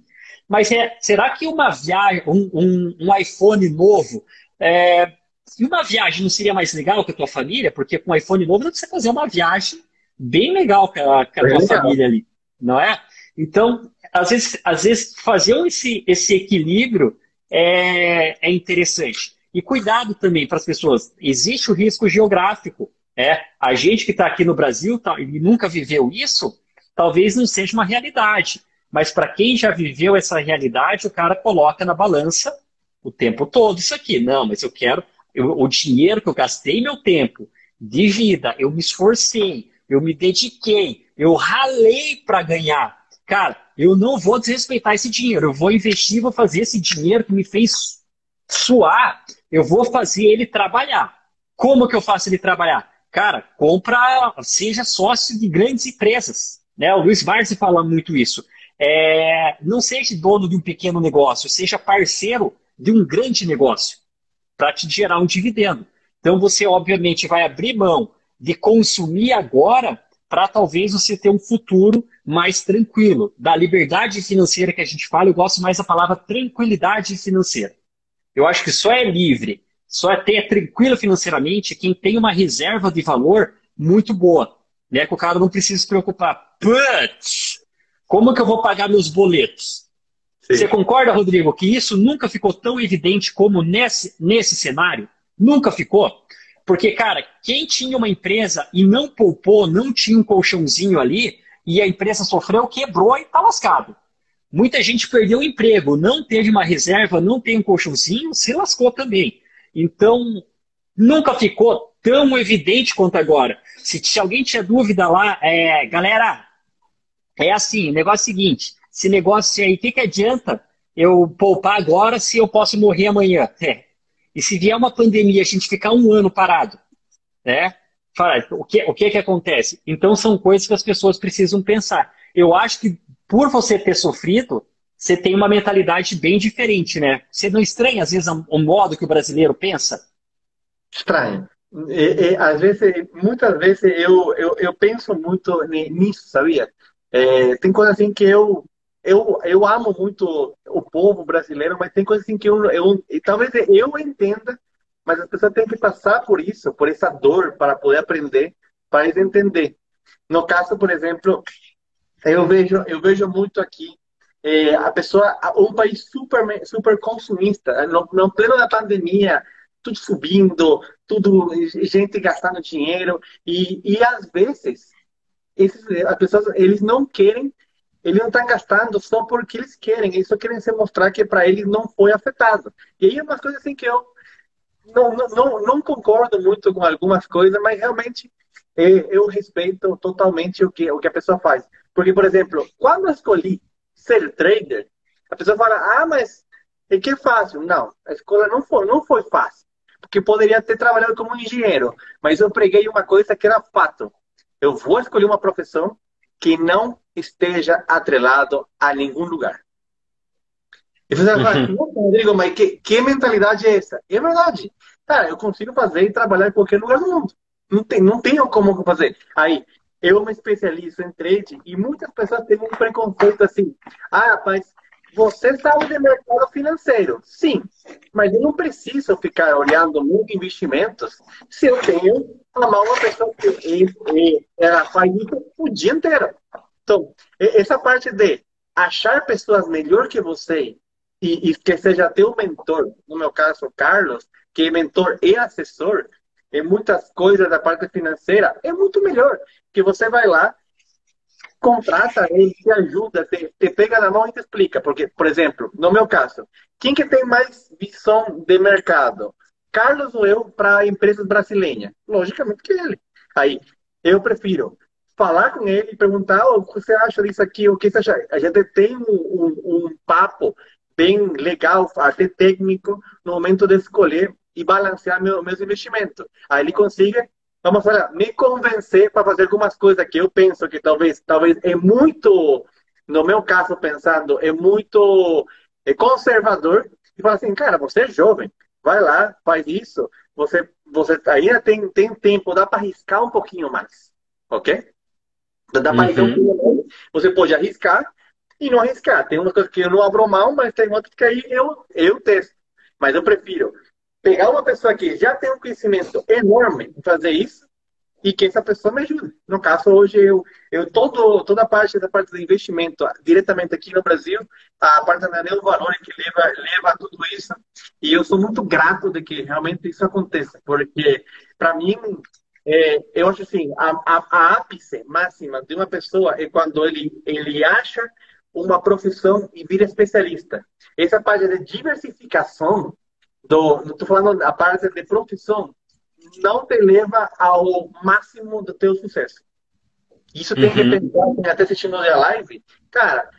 Mas é, será que uma viagem, um, um, um iPhone novo, é, e uma viagem não seria mais legal com a tua família? Porque com um iPhone novo você fazer uma viagem bem legal com a, com a tua família ali, não é? Então, às vezes, às vezes fazer esse, esse equilíbrio é, é interessante. E cuidado também para as pessoas. Existe o risco geográfico. É, a gente que está aqui no Brasil tá, e nunca viveu isso, talvez não seja uma realidade. Mas para quem já viveu essa realidade, o cara coloca na balança o tempo todo isso aqui. Não, mas eu quero eu, o dinheiro que eu gastei meu tempo de vida, eu me esforcei, eu me dediquei, eu ralei para ganhar. Cara, eu não vou desrespeitar esse dinheiro, eu vou investir, vou fazer esse dinheiro que me fez suar, eu vou fazer ele trabalhar. Como que eu faço ele trabalhar? Cara, compra, seja sócio de grandes empresas. Né? O Luiz Varzi fala muito isso. É, não seja dono de um pequeno negócio, seja parceiro de um grande negócio para te gerar um dividendo. Então você, obviamente, vai abrir mão de consumir agora para talvez você ter um futuro mais tranquilo. Da liberdade financeira que a gente fala, eu gosto mais da palavra tranquilidade financeira. Eu acho que só é livre só é ter tranquilo financeiramente quem tem uma reserva de valor muito boa. Né? Que o cara não precisa se preocupar. Putz, como que eu vou pagar meus boletos? Sim. Você concorda, Rodrigo, que isso nunca ficou tão evidente como nesse, nesse cenário? Nunca ficou? Porque, cara, quem tinha uma empresa e não poupou, não tinha um colchãozinho ali, e a empresa sofreu, quebrou e tá lascado. Muita gente perdeu o emprego, não teve uma reserva, não tem um colchãozinho, se lascou também. Então, nunca ficou tão evidente quanto agora. Se, se alguém tinha dúvida lá, é, galera, é assim, o negócio é o seguinte, esse negócio aí, o que, que adianta eu poupar agora se eu posso morrer amanhã? É. E se vier uma pandemia, a gente ficar um ano parado, né? O que, o que que acontece? Então são coisas que as pessoas precisam pensar. Eu acho que por você ter sofrido, você tem uma mentalidade bem diferente, né? Você não estranha, às vezes, o modo que o brasileiro pensa? Estranho. E, e, às vezes, muitas vezes eu, eu, eu penso muito nisso, sabia? É, tem coisas assim que eu, eu, eu amo muito o povo brasileiro, mas tem coisas assim que eu, eu talvez eu entenda, mas as pessoas têm que passar por isso, por essa dor, para poder aprender, para entender. No caso, por exemplo, eu vejo, eu vejo muito aqui é, a pessoa, um país super, super consumista, no, no pleno da pandemia, tudo subindo, tudo, gente gastando dinheiro, e, e às vezes, esses, as pessoas, eles não querem eles não estão gastando só porque eles querem, eles só querem se mostrar que para eles não foi afetado. E aí é uma coisa assim que eu não, não, não concordo muito com algumas coisas, mas realmente é, eu respeito totalmente o que, o que a pessoa faz. Porque, por exemplo, quando eu escolhi ser trader, a pessoa fala, ah, mas é que é fácil. Não, a escola não foi, não foi fácil. Porque poderia ter trabalhado como engenheiro, mas eu preguei uma coisa que era fato. Eu vou escolher uma profissão que não esteja atrelado a nenhum lugar. E você fala, uhum. Rodrigo, mas que, que mentalidade é essa? É verdade. Cara, eu consigo fazer e trabalhar em qualquer lugar do mundo. Não tem, não tem como fazer. Aí, eu me especializo em trade e muitas pessoas têm um preconceito assim. Ah, rapaz, você sabe de mercado financeiro. Sim, mas eu não preciso ficar olhando muito investimentos se eu tenho a mão uma pessoa que e, e, ela faz isso o dia inteiro. Então, essa parte de achar pessoas melhor que você e, e que seja teu mentor, no meu caso, Carlos, que é mentor e assessor em muitas coisas da parte financeira, é muito melhor que você vai lá, contrata ele, te ajuda, te, te pega na mão e te explica. Porque, por exemplo, no meu caso, quem que tem mais visão de mercado? Carlos ou eu para empresas brasileiras? Logicamente que ele. Aí, eu prefiro falar com ele e perguntar o que você acha disso aqui, o que você acha. A gente tem um, um, um papo bem legal, até técnico, no momento de escolher e balancear meu, meus investimentos. Aí ele consiga, vamos falar, me convencer para fazer algumas coisas que eu penso que talvez, talvez é muito, no meu caso pensando, é muito é conservador e fala assim, cara, você é jovem, vai lá, faz isso, você, você ainda tem, tem tempo, dá para arriscar um pouquinho mais, ok? Dá para arriscar um uhum. pouquinho mais. Você pode arriscar e não arriscar. Tem uma coisa que eu não abro mão, mas tem outra que aí eu, eu testo. Mas eu prefiro pegar uma pessoa que já tem um conhecimento enorme em fazer isso e que essa pessoa me ajude. No caso, hoje, eu, eu todo, toda a parte da parte do investimento diretamente aqui no Brasil, a parte da Neo Valor que leva, leva tudo isso. E eu sou muito grato de que realmente isso aconteça, porque, para mim, é, eu acho assim, a, a, a ápice máxima de uma pessoa é quando ele, ele acha uma profissão e vira especialista. Essa parte de diversificação, do, estou falando a parte de profissão, não te leva ao máximo do teu sucesso. Isso tem uhum. que pensar, até assistindo a live, cara,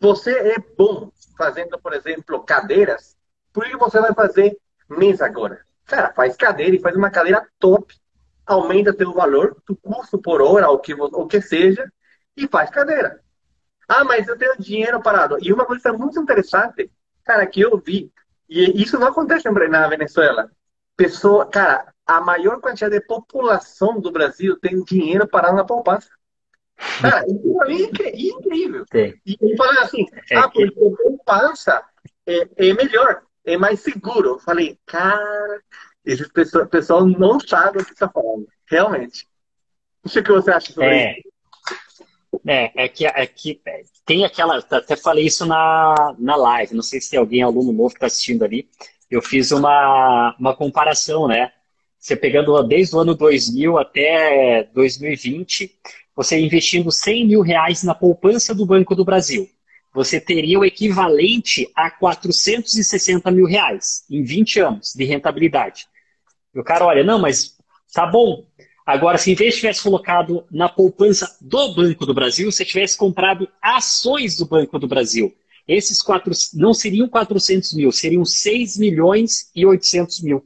você é bom fazendo, por exemplo, cadeiras, por que você vai fazer mesa agora? Cara, faz cadeira e faz uma cadeira top, aumenta teu valor, do custo por hora, ou que, o que seja, e faz cadeira. Ah, mas eu tenho dinheiro parado. E uma coisa muito interessante, cara, que eu vi, e isso não acontece na Venezuela. Pessoa, cara, a maior quantidade de população do Brasil tem dinheiro parado na poupança. Cara, isso é incrível. Sim. E ele fala assim, é ah, porque poupança é, é melhor, é mais seguro. Eu falei, cara, esse pessoal, pessoal não sabe o que está falando. Realmente. Não sei o que você acha sobre é. isso. É, é que, é que tem aquela. Até falei isso na, na live, não sei se tem alguém, aluno novo que está assistindo ali. Eu fiz uma, uma comparação, né? Você pegando desde o ano 2000 até 2020, você investindo 100 mil reais na poupança do Banco do Brasil, você teria o equivalente a 460 mil reais em 20 anos de rentabilidade. E o cara olha, não, mas tá bom, Agora, se em vez de tivesse colocado na poupança do Banco do Brasil, você tivesse comprado ações do Banco do Brasil, esses quatro, não seriam 400 mil, seriam 6 milhões e 800 mil.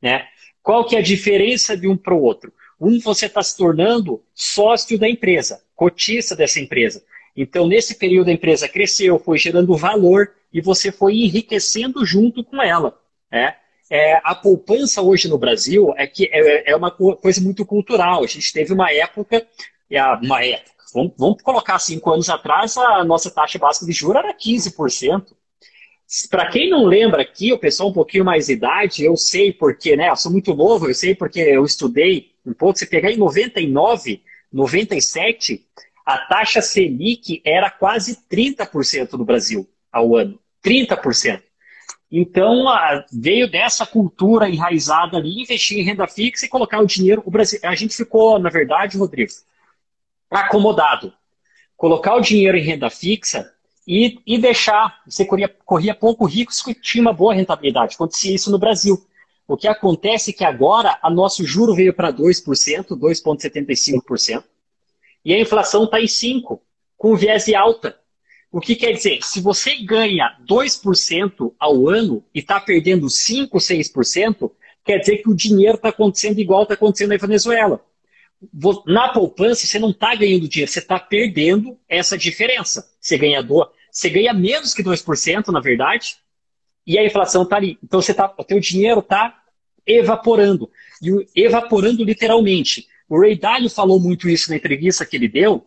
Né? Qual que é a diferença de um para o outro? Um, você está se tornando sócio da empresa, cotista dessa empresa. Então, nesse período, a empresa cresceu, foi gerando valor e você foi enriquecendo junto com ela. Né? É, a poupança hoje no Brasil é que é, é, uma coisa muito cultural. A gente teve uma época, uma época, vamos, vamos colocar cinco anos atrás, a nossa taxa básica de juros era 15%. Para quem não lembra aqui, o pessoal um pouquinho mais de idade, eu sei porque, né? Eu sou muito novo, eu sei porque eu estudei um pouco. Se pegar em 99, 97, a taxa Selic era quase 30% no Brasil ao ano. 30%. Então, veio dessa cultura enraizada ali, investir em renda fixa e colocar o dinheiro. O Brasil, a gente ficou, na verdade, Rodrigo, acomodado. colocar o dinheiro em renda fixa e, e deixar. Você corria, corria pouco rico se tinha uma boa rentabilidade. Acontecia isso no Brasil. O que acontece é que agora a nosso juro veio para 2%, 2,75%, e a inflação está em 5%, com viés de alta. O que quer dizer? Se você ganha 2% ao ano e está perdendo 5%, 6%, quer dizer que o dinheiro está acontecendo igual está acontecendo na Venezuela. Na poupança, você não está ganhando dinheiro, você está perdendo essa diferença. Você ganha, do, você ganha menos que 2%, na verdade, e a inflação está ali. Então você tá, o teu dinheiro está evaporando. E evaporando literalmente. O Ray Dalio falou muito isso na entrevista que ele deu.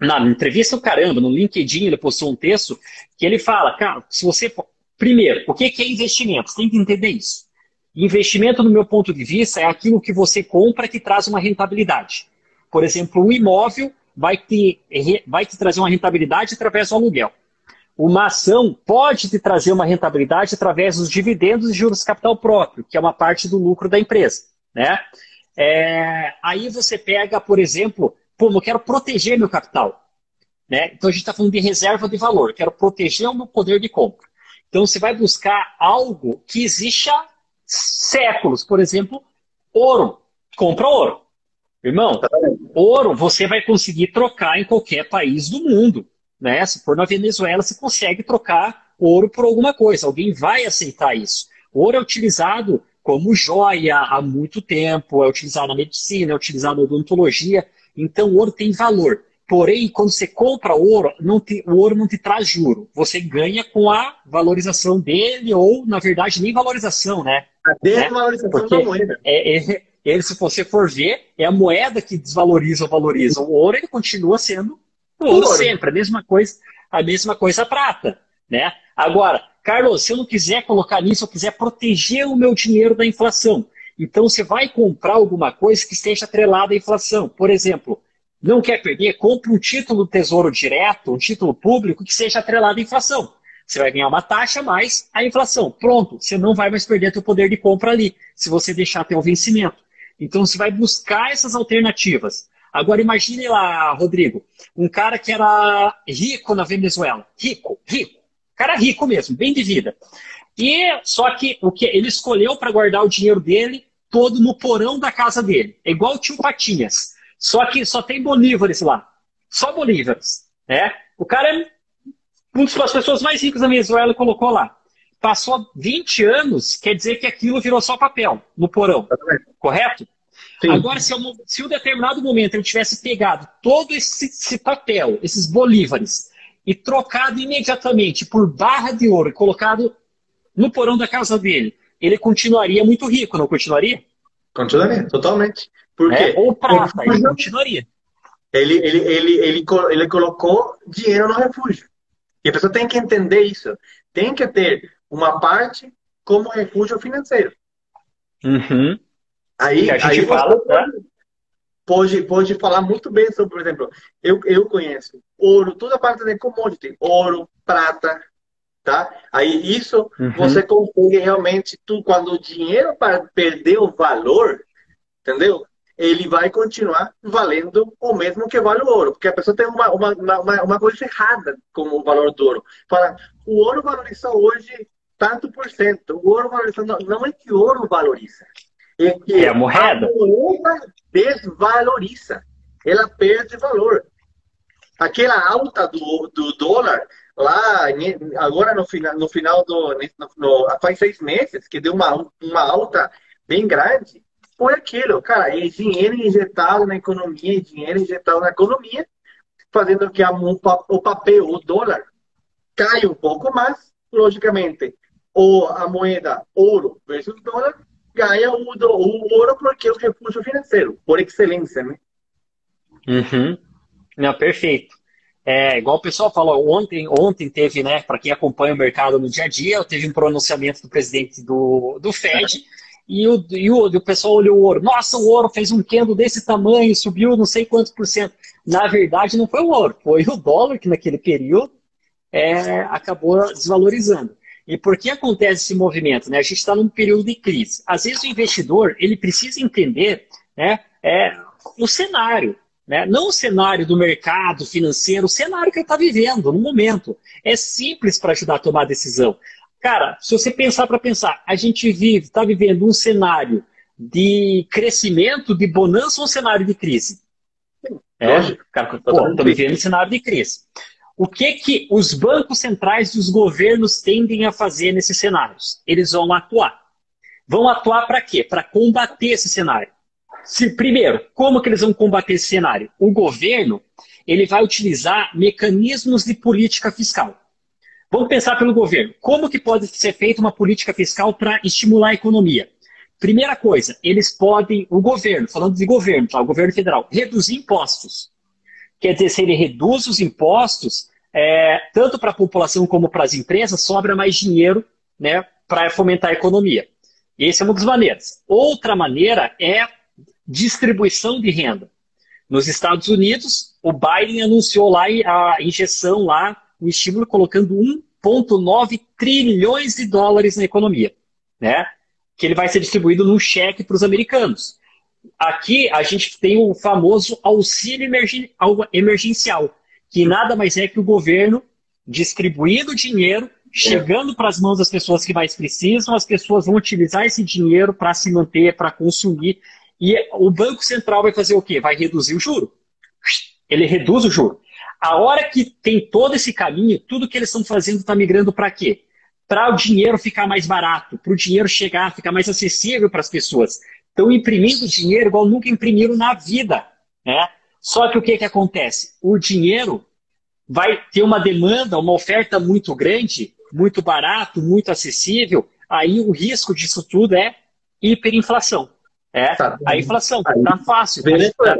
Na entrevista, caramba, no LinkedIn ele postou um texto que ele fala, cara, se você. Primeiro, o que é investimento? Você tem que entender isso. Investimento, no meu ponto de vista, é aquilo que você compra que traz uma rentabilidade. Por exemplo, um imóvel vai te, vai te trazer uma rentabilidade através do aluguel. Uma ação pode te trazer uma rentabilidade através dos dividendos e juros de capital próprio, que é uma parte do lucro da empresa. Né? É, aí você pega, por exemplo, pô, eu quero proteger meu capital. Né? Então a gente está falando de reserva de valor, eu quero proteger o meu poder de compra. Então você vai buscar algo que existe há séculos. Por exemplo, ouro. Compra ouro. Irmão, ouro você vai conseguir trocar em qualquer país do mundo. Né? Se for na Venezuela, você consegue trocar ouro por alguma coisa. Alguém vai aceitar isso. Ouro é utilizado como joia há muito tempo, é utilizado na medicina, é utilizado na odontologia. Então, o ouro tem valor. Porém, quando você compra ouro, te, o ouro não te traz juro. Você ganha com a valorização dele, ou, na verdade, nem valorização, né? A desvalorização né? da moeda. É, é, ele, se você for ver, é a moeda que desvaloriza ou valoriza. O ouro ele continua sendo ouro, ouro. sempre, a mesma coisa, a mesma coisa a prata. Né? Agora, Carlos, se eu não quiser colocar nisso, eu quiser proteger o meu dinheiro da inflação. Então você vai comprar alguma coisa que esteja atrelada à inflação. Por exemplo, não quer perder? Compre um título do Tesouro Direto, um título público que seja atrelado à inflação. Você vai ganhar uma taxa mais a inflação. Pronto, você não vai mais perder seu poder de compra ali, se você deixar até o vencimento. Então você vai buscar essas alternativas. Agora imagine lá, Rodrigo, um cara que era rico na Venezuela. Rico, rico. Cara rico mesmo, bem de vida. E só que o que ele escolheu para guardar o dinheiro dele todo no porão da casa dele. É igual o tio Patinhas. Só que só tem bolívares lá. Só bolívares. Né? O cara é uma das pessoas mais ricas da Venezuela colocou lá. Passou 20 anos, quer dizer que aquilo virou só papel no porão. Correto? Sim. Agora, se, eu, se um determinado momento ele tivesse pegado todo esse, esse, papel, esses bolívares, e trocado imediatamente por barra de ouro e colocado no porão da casa dele, ele continuaria muito rico, não continuaria? Continuaria, totalmente. Por é, ou prata, ele continuaria. Ele, ele, ele, ele, ele colocou dinheiro no refúgio. E a pessoa tem que entender isso. Tem que ter uma parte como refúgio financeiro. Uhum. Aí, a gente aí fala, né? pode, pode falar muito bem sobre, por exemplo, eu, eu conheço ouro, toda a parte de commodity, ouro, prata, tá? Aí isso uhum. você consegue realmente, tu, quando o dinheiro perder o valor, entendeu? ele vai continuar valendo o mesmo que vale o ouro. Porque a pessoa tem uma, uma, uma, uma coisa errada com o valor do ouro. Fala, o ouro valoriza hoje tanto por cento. O ouro valoriza. Não, não é que o ouro valoriza. É que é a moeda. A moeda desvaloriza. Ela perde valor. Aquela alta do, do dólar lá agora no final, no final do no, no, faz seis meses que deu uma, uma alta bem grande foi aquilo, cara, é dinheiro injetado na economia, dinheiro injetado na economia, fazendo que a, o papel, o dólar, caia um pouco mais, logicamente, ou a moeda ouro versus dólar, ganha o, o ouro porque é o recurso financeiro, por excelência, né? Uhum. Não, perfeito. É, igual o pessoal falou, ontem, ontem teve, né, para quem acompanha o mercado no dia a dia, teve um pronunciamento do presidente do, do Fed, e o, e o, o pessoal olhou o ouro. Nossa, o ouro fez um candle desse tamanho, subiu não sei quantos por cento. Na verdade, não foi o ouro, foi o dólar que naquele período é, acabou desvalorizando. E por que acontece esse movimento? Né? A gente está num período de crise. Às vezes o investidor ele precisa entender né, é, o cenário. Né? Não o cenário do mercado financeiro, o cenário que ele está vivendo no momento. É simples para ajudar a tomar a decisão. Cara, se você pensar para pensar, a gente vive, está vivendo um cenário de crescimento, de bonança ou um cenário de crise? É, cara, estamos vivendo um cenário de crise. O que que os bancos centrais e os governos tendem a fazer nesses cenários? Eles vão atuar. Vão atuar para quê? Para combater esse cenário. Se, primeiro, como que eles vão combater esse cenário? O governo ele vai utilizar mecanismos de política fiscal. Vamos pensar pelo governo. Como que pode ser feita uma política fiscal para estimular a economia? Primeira coisa, eles podem, o governo, falando de governo, tá? o governo federal, reduzir impostos. Quer dizer, se ele reduz os impostos, é, tanto para a população como para as empresas, sobra mais dinheiro né, para fomentar a economia. Essa é uma das maneiras. Outra maneira é distribuição de renda. Nos Estados Unidos, o Biden anunciou lá a injeção lá, o estímulo colocando 1,9 trilhões de dólares na economia, né? Que ele vai ser distribuído num cheque para os americanos. Aqui a gente tem o famoso auxílio emergencial, que nada mais é que o governo distribuindo dinheiro, chegando para as mãos das pessoas que mais precisam, as pessoas vão utilizar esse dinheiro para se manter, para consumir. E o Banco Central vai fazer o quê? Vai reduzir o juro. Ele reduz o juro. A hora que tem todo esse caminho, tudo que eles estão fazendo está migrando para quê? Para o dinheiro ficar mais barato, para o dinheiro chegar, ficar mais acessível para as pessoas. Estão imprimindo dinheiro igual nunca imprimiram na vida. Né? Só que o que, que acontece? O dinheiro vai ter uma demanda, uma oferta muito grande, muito barato, muito acessível. Aí o risco disso tudo é hiperinflação. É, tá. a inflação. Aí, tá fácil. Tá,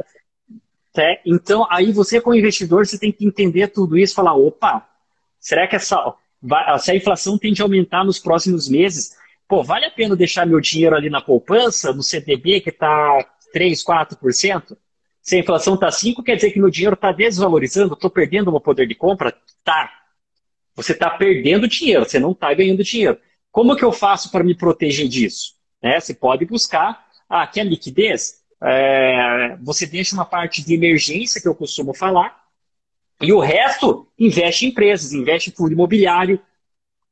é, então, aí você, como investidor, você tem que entender tudo isso falar: opa, será que essa, se a inflação tende a aumentar nos próximos meses, pô, vale a pena deixar meu dinheiro ali na poupança, no CDB, que está 3, 4%? Se a inflação está 5%, quer dizer que meu dinheiro está desvalorizando, estou perdendo o meu poder de compra? Tá. Você está perdendo dinheiro, você não está ganhando dinheiro. Como que eu faço para me proteger disso? Né? Você pode buscar, ah, quer liquidez? É, você deixa uma parte de emergência, que eu costumo falar, e o resto investe em empresas, investe em fundo imobiliário,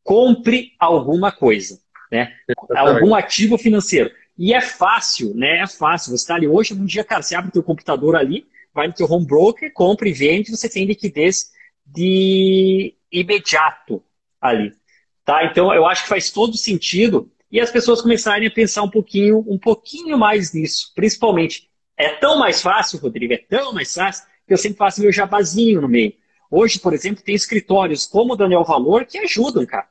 compre alguma coisa né? Algum ativo financeiro. E é fácil, né? É fácil. Você está ali hoje, um dia, cara, você abre o teu computador ali, vai no teu home broker, compra e vende, você tem liquidez de imediato ali. Tá? Então, eu acho que faz todo sentido e as pessoas começarem a pensar um pouquinho, um pouquinho mais nisso. Principalmente, é tão mais fácil, Rodrigo, é tão mais fácil, que eu sempre faço meu jabazinho no meio. Hoje, por exemplo, tem escritórios como o Daniel Valor que ajudam, cara.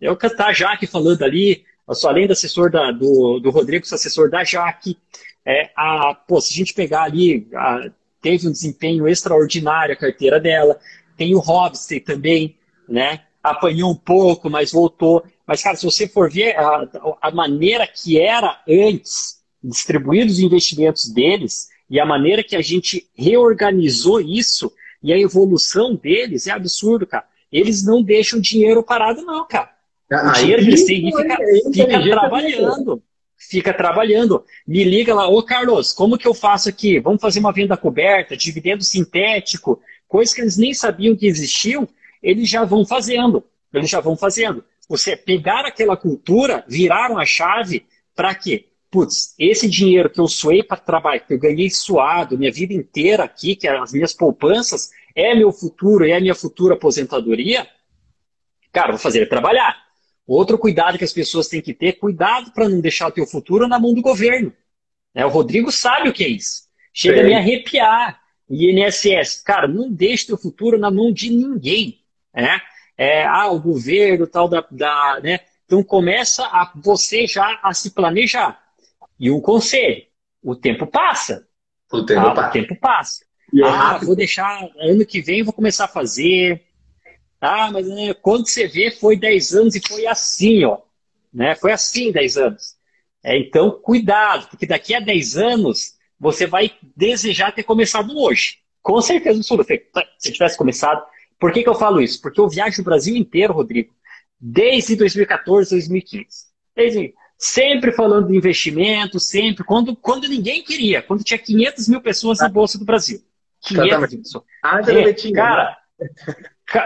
Eu tá a Jaque falando ali, eu sou além do assessor da, do, do Rodrigo, sou assessor da Jaque. É, a, pô, se a gente pegar ali, a, teve um desempenho extraordinário a carteira dela. Tem o Robson também, né? Apanhou um pouco, mas voltou. Mas, cara, se você for ver a, a maneira que era antes, distribuídos os investimentos deles, e a maneira que a gente reorganizou isso, e a evolução deles é absurdo, cara. Eles não deixam dinheiro parado, não, cara. O dinheiro que eles têm fica, fica trabalhando. Fica trabalhando. Me liga lá, ô Carlos, como que eu faço aqui? Vamos fazer uma venda coberta, dividendo sintético, coisas que eles nem sabiam que existiam, eles já vão fazendo. Eles já vão fazendo. Você pegar aquela cultura, viraram a chave para quê? Putz, esse dinheiro que eu suei para trabalhar, que eu ganhei suado minha vida inteira aqui, que é as minhas poupanças, é meu futuro, é minha futura aposentadoria, cara, vou fazer ele trabalhar. Outro cuidado que as pessoas têm que ter, cuidado para não deixar o teu futuro na mão do governo. É, o Rodrigo sabe o que é isso. Chega Sim. a me arrepiar. INSS, cara, não deixe teu futuro na mão de ninguém. Né? É, ah, o governo tal da, da né? Então começa a você já a se planejar. E um conselho: o tempo passa. O tempo tá? passa. O tempo passa. É ah, vou deixar, ano que vem vou começar a fazer. Ah, mas né, quando você vê, foi 10 anos e foi assim, ó. Né? Foi assim 10 anos. É, então, cuidado, porque daqui a 10 anos você vai desejar ter começado hoje. Com certeza. Se tivesse começado. Por que, que eu falo isso? Porque eu viajo o Brasil inteiro, Rodrigo, desde 2014, 2015. Desde, sempre falando de investimento, sempre, quando, quando ninguém queria, quando tinha 500 mil pessoas na Bolsa do Brasil. 500. É, cara,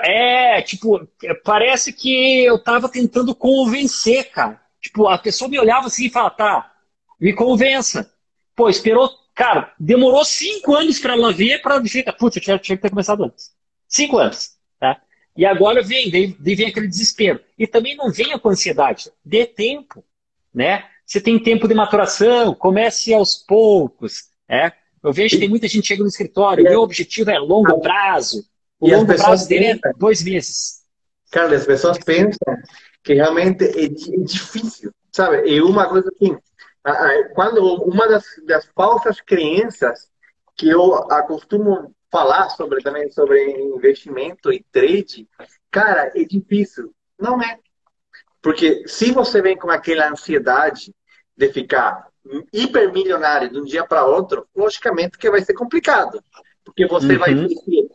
é, tipo, parece que eu tava tentando convencer, cara. Tipo, a pessoa me olhava assim e falava, tá, me convença. Pô, esperou, cara, demorou cinco anos para ela ver, para dizer, putz, eu tinha, tinha que ter começado antes. Cinco anos, tá? E agora vem, daí vem aquele desespero. E também não venha com ansiedade, dê tempo, né? Você tem tempo de maturação, comece aos poucos, né? Eu vejo que tem muita gente chegando no escritório, meu objetivo é longo prazo. O e longo prazo dele é dois meses. Cara, as pessoas pensam que realmente é, é difícil, sabe? E uma coisa assim, quando uma das, das falsas crenças que eu acostumo falar sobre também sobre investimento e trade, cara, é difícil. Não é. Porque se você vem com aquela ansiedade de ficar hipermilionário de um dia para outro, logicamente que vai ser complicado. Porque você uhum. vai ter que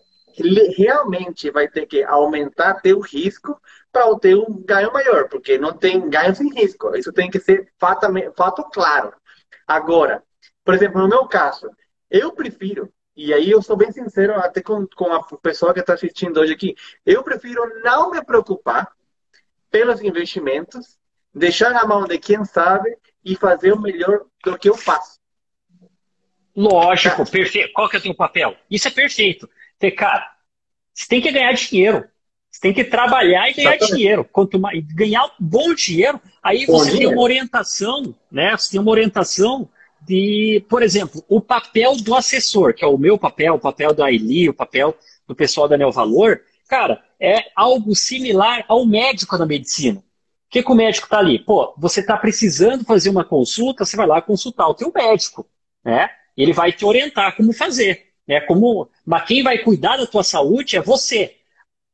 realmente vai ter que aumentar teu risco para ter um ganho maior, porque não tem ganho sem risco. Isso tem que ser fato, fato claro. Agora, por exemplo, no meu caso, eu prefiro, e aí eu sou bem sincero até com, com a pessoa que está assistindo hoje aqui, eu prefiro não me preocupar pelos investimentos, deixar na mão de quem sabe e fazer o melhor do que eu faço. Lógico, tá. perfeito. Qual que é o teu papel? Isso é perfeito. Porque, cara, você tem que ganhar dinheiro. Você tem que trabalhar e ganhar Exatamente. dinheiro. Quanto mais ganhar bom dinheiro, aí bom você dinheiro. tem uma orientação, né? Você tem uma orientação de, por exemplo, o papel do assessor, que é o meu papel, o papel da Eli, o papel do pessoal da Neo Valor, cara, é algo similar ao médico da medicina. O que, que o médico está ali? Pô, você está precisando fazer uma consulta, você vai lá consultar o teu médico, né? Ele vai te orientar como fazer. Né? Como, mas quem vai cuidar da tua saúde é você.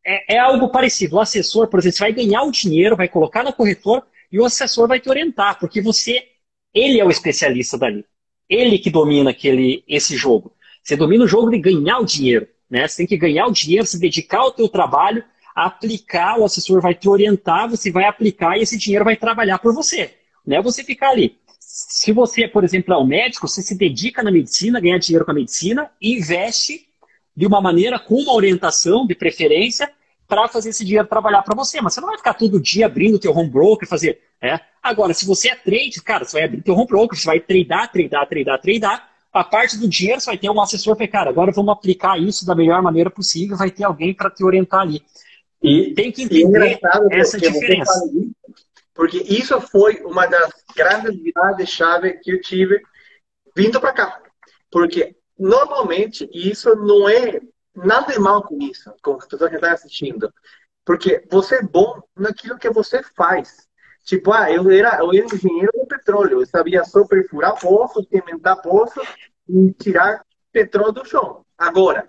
É, é algo parecido. O assessor, por exemplo, você vai ganhar o dinheiro, vai colocar na corretora e o assessor vai te orientar, porque você, ele é o especialista dali. Ele que domina aquele, esse jogo. Você domina o jogo de ganhar o dinheiro. Né? Você tem que ganhar o dinheiro, se dedicar ao teu trabalho, aplicar, o assessor vai te orientar, você vai aplicar e esse dinheiro vai trabalhar por você. Não é você ficar ali. Se você, por exemplo, é um médico, você se dedica na medicina, ganha dinheiro com a medicina investe de uma maneira com uma orientação, de preferência, para fazer esse dinheiro trabalhar para você. Mas você não vai ficar todo dia abrindo teu home broker, fazer. É? Agora, se você é trade, cara, você vai abrir teu home broker, você vai tradar, tradar, tradar, tradar. A parte do dinheiro você vai ter um assessor para, cara, agora vamos aplicar isso da melhor maneira possível, vai ter alguém para te orientar ali. E tem que entender essa diferença. Porque isso foi uma das grandes viradas-chave que eu tive vindo para cá. Porque normalmente isso não é nada de mal com isso, com as pessoas que estão assistindo. Porque você é bom naquilo que você faz. Tipo, ah, eu era, eu era engenheiro de petróleo, eu sabia só perfurar poços, cimentar poços e tirar petróleo do chão. Agora,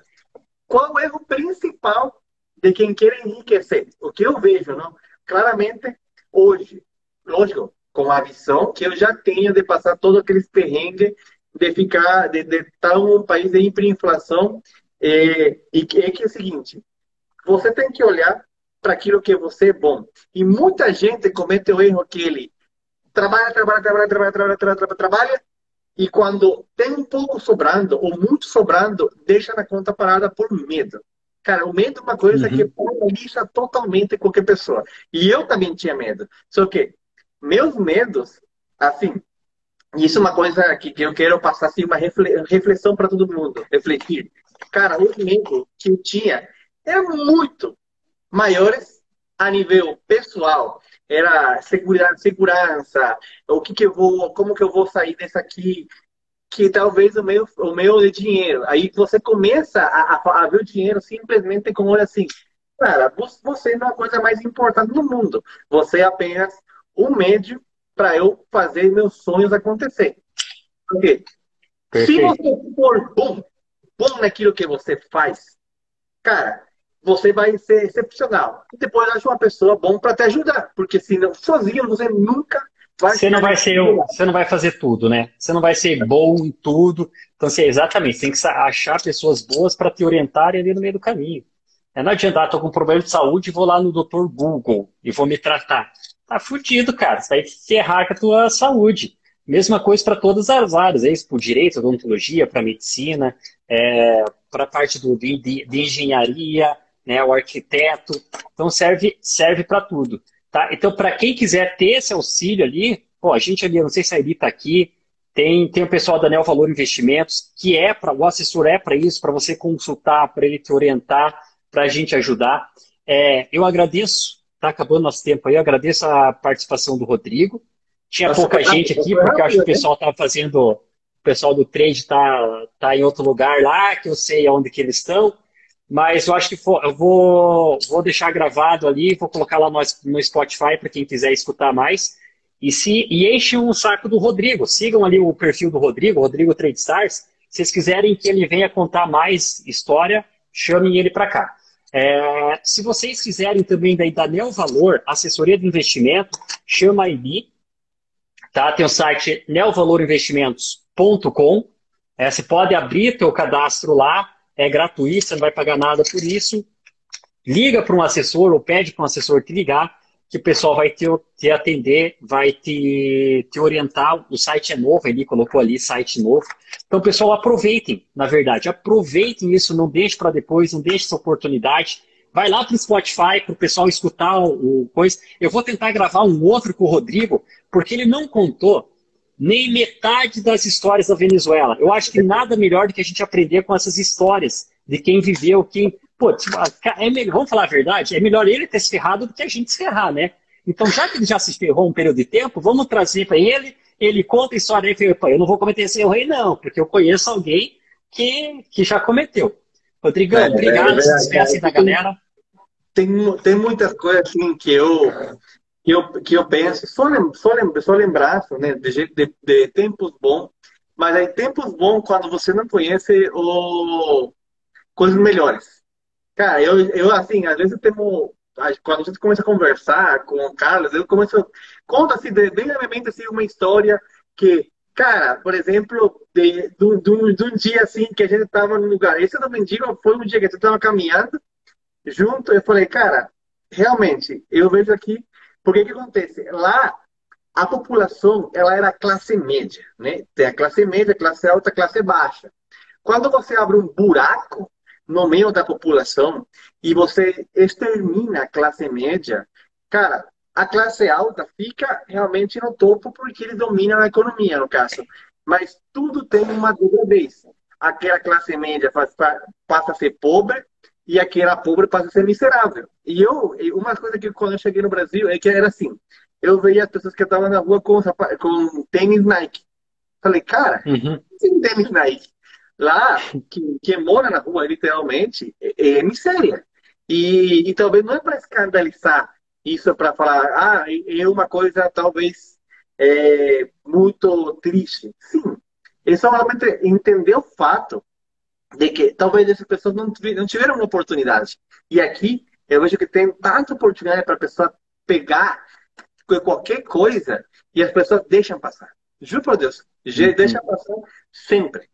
qual é o erro principal de quem quer enriquecer? O que eu vejo, não? Claramente, hoje, lógico, com a visão que eu já tenho de passar todos aqueles perrengues de ficar, de, de estar um país em hiperinflação, é, e que é que é o seguinte, você tem que olhar para aquilo que você é bom. E muita gente comete o erro que ele trabalha, trabalha, trabalha, trabalha, trabalha, trabalha, trabalha, e quando tem um pouco sobrando, ou muito sobrando, deixa na conta parada por medo. Cara, o medo é uma coisa uhum. que paralisa totalmente qualquer pessoa. E eu também tinha medo. Só que meus medos, assim, isso é uma coisa que, que eu quero passar assim, uma reflexão para todo mundo, refletir. Cara, os medos que eu tinha eram muito maiores a nível pessoal. Era segurança, segurança, o que que eu vou, como que eu vou sair dessa aqui, que talvez o meu, o meu de dinheiro. Aí você começa a, a, a ver o dinheiro simplesmente com olho assim, cara, você não é a coisa mais importante do mundo. Você é apenas um médio para eu fazer meus sonhos acontecer. Porque se você for bom, bom naquilo que você faz, cara, você vai ser excepcional. E depois acha uma pessoa bom para te ajudar, porque senão sozinho você nunca vai Você não vai ser, você não vai fazer tudo, né? Você não vai ser bom em tudo. Então, assim, exatamente, tem que achar pessoas boas para te orientarem ali no meio do caminho. É, não adianta, ah, tô com um problema de saúde e vou lá no Dr. Google e vou me tratar. Tá fudido, cara. Você vai ferrar com a tua saúde. Mesma coisa para todas as áreas, é isso, para o direito, odontologia, para medicina, é, para a parte do, de, de, engenharia, né, o arquiteto. Então serve, serve para tudo. Tá? Então, para quem quiser ter esse auxílio ali, pô, a gente ali, não sei se a Eli está aqui, tem, tem o pessoal da Neo Valor Investimentos, que é para, o assessor é para isso, para você consultar, para ele te orientar, para a gente ajudar. É, eu agradeço, está acabando nosso tempo aí, eu agradeço a participação do Rodrigo. Tinha Nossa, pouca gente aqui, porque eu acho que o pessoal estava fazendo. Pessoal do trade está tá em outro lugar lá, que eu sei onde que eles estão. Mas eu acho que for, eu vou, vou deixar gravado ali, vou colocar lá no, no Spotify para quem quiser escutar mais. E, se, e enche um saco do Rodrigo. Sigam ali o perfil do Rodrigo, Rodrigo Trade Stars. Se vocês quiserem que ele venha contar mais história, chamem ele para cá. É, se vocês quiserem também daí da Neo Valor, assessoria de investimento, chama a Eli. Tá? Tem o site neovalorinvestimentos.com. É, você pode abrir teu cadastro lá, é gratuito, você não vai pagar nada por isso. Liga para um assessor ou pede para um assessor te ligar, que o pessoal vai te, te atender, vai te, te orientar. O site é novo, ele colocou ali site novo. Então, pessoal, aproveitem, na verdade, aproveitem isso, não deixe para depois, não deixe essa oportunidade. Vai lá para o Spotify para o pessoal escutar o, o coisa. Eu vou tentar gravar um outro com o Rodrigo, porque ele não contou nem metade das histórias da Venezuela. Eu acho que nada melhor do que a gente aprender com essas histórias de quem viveu, quem. Pô, tipo, é melhor, vamos falar a verdade, é melhor ele ter se ferrado do que a gente se ferrar, né? Então, já que ele já se ferrou um período de tempo, vamos trazer para ele, ele conta a história e fala, eu não vou cometer esse erro aí, não, porque eu conheço alguém que, que já cometeu. Rodrigão, é, obrigado, é, se despeça da galera. Tem, tem muitas coisas assim que eu que eu, que eu penso, só, lem, só, lem, só lembrar né, de, de, de, tempos bons, mas aí tempos bons quando você não conhece o, coisas melhores. Cara, eu, eu assim, às vezes eu tenho, quando a gente começa a conversar com o Carlos, eu começo, conta assim, bem brevemente assim, uma história que, cara, por exemplo, de, de, de, de um dia assim que a gente estava no lugar, esse do mendigo foi um dia que a gente estava caminhando junto, eu falei, cara, realmente, eu vejo aqui porque que acontece? Lá, a população ela era classe média, né? Tem a classe média, classe alta, classe baixa. Quando você abre um buraco no meio da população e você extermina a classe média, cara, a classe alta fica realmente no topo porque eles dominam a economia, no caso. Mas tudo tem uma degradência. Aquela classe média passa a ser pobre e aquela pobre passa a ser miserável. E eu, uma coisa que quando eu cheguei no Brasil é que era assim, eu veia as pessoas que estavam na rua com, com tênis Nike. Falei, cara, uhum. tem tênis Nike. Lá, que, quem mora na rua, literalmente, é, é miséria. E, e talvez não é para escandalizar isso, é para falar, ah, é uma coisa talvez é, muito triste. Sim, é só realmente entender o fato de que talvez essas pessoas não, não tiveram uma oportunidade. E aqui eu vejo que tem tanta oportunidade para a pessoa pegar qualquer coisa e as pessoas deixam passar. Juro por Deus, uhum. deixa passar sempre.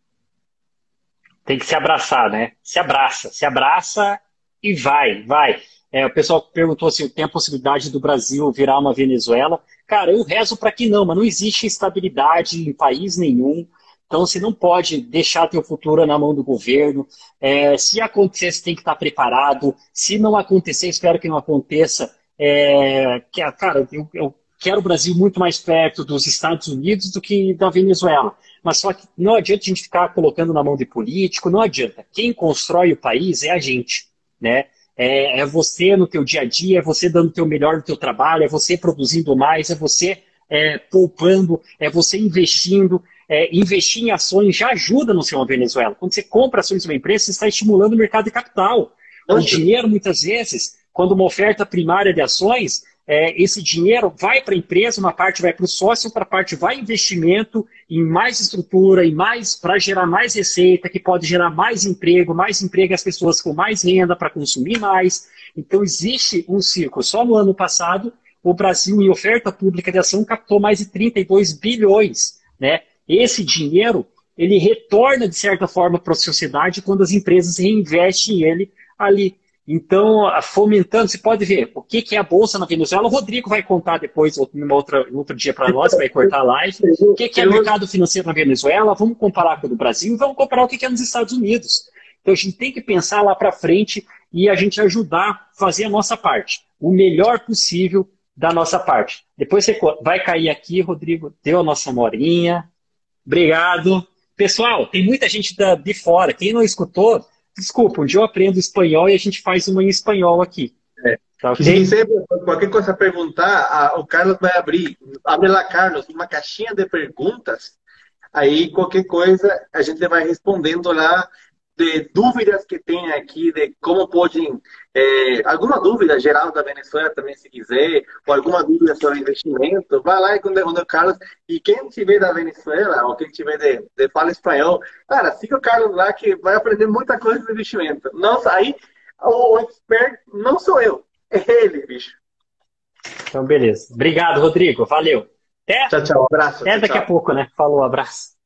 Tem que se abraçar, né? Se abraça, se abraça e vai, vai. É, o pessoal perguntou se tem a possibilidade do Brasil virar uma Venezuela. Cara, eu rezo para que não, mas não existe estabilidade em país nenhum. Então, você não pode deixar teu futuro na mão do governo. É, se acontecer, você tem que estar preparado. Se não acontecer, espero que não aconteça. É, que, cara, eu, eu quero o Brasil muito mais perto dos Estados Unidos do que da Venezuela. Mas só que não adianta a gente ficar colocando na mão de político, não adianta. Quem constrói o país é a gente, né? É, é você no teu dia a dia, é você dando o teu melhor no teu trabalho, é você produzindo mais, é você é, poupando, é você investindo, é, investir em ações já ajuda no seu Venezuela. Quando você compra ações de uma empresa, você está estimulando o mercado de capital. O dinheiro, muitas vezes, quando uma oferta primária de ações, é, esse dinheiro vai para a empresa, uma parte vai para o sócio, outra parte vai investimento em mais estrutura, em mais para gerar mais receita, que pode gerar mais emprego, mais emprego as pessoas com mais renda para consumir mais. Então existe um ciclo. Só no ano passado, o Brasil, em oferta pública de ação, captou mais de 32 bilhões. Né? Esse dinheiro ele retorna de certa forma para a sociedade quando as empresas reinvestem ele ali. Então, fomentando, você pode ver o que, que é a Bolsa na Venezuela. O Rodrigo vai contar depois, numa outra, outro dia para nós, vai cortar a live. O que, que é o mercado financeiro na Venezuela? Vamos comparar com o do Brasil e vamos comparar o que, que é nos Estados Unidos. Então a gente tem que pensar lá para frente e a gente ajudar a fazer a nossa parte, o melhor possível da nossa parte. Depois você vai cair aqui, Rodrigo, deu a nossa morinha. Obrigado. Pessoal, tem muita gente de fora. Quem não escutou, desculpa, um dia eu aprendo espanhol e a gente faz uma em espanhol aqui. É. Tá okay? Se qualquer coisa perguntar, a, o Carlos vai abrir. Abre lá, Carlos, uma caixinha de perguntas. Aí qualquer coisa a gente vai respondendo lá de dúvidas que tem aqui, de como podem. É, alguma dúvida geral da Venezuela também, se quiser, ou alguma dúvida sobre investimento, vai lá e quando o Carlos. E quem tiver da Venezuela, ou quem tiver de, de fala espanhol, cara, siga o Carlos lá que vai aprender muita coisa de investimento. Não, aí o, o expert não sou eu, é ele, bicho. Então, beleza. Obrigado, Rodrigo. Valeu. Até, tchau, tchau. Abraço. Até tchau, daqui tchau. a pouco, né? Falou, abraço.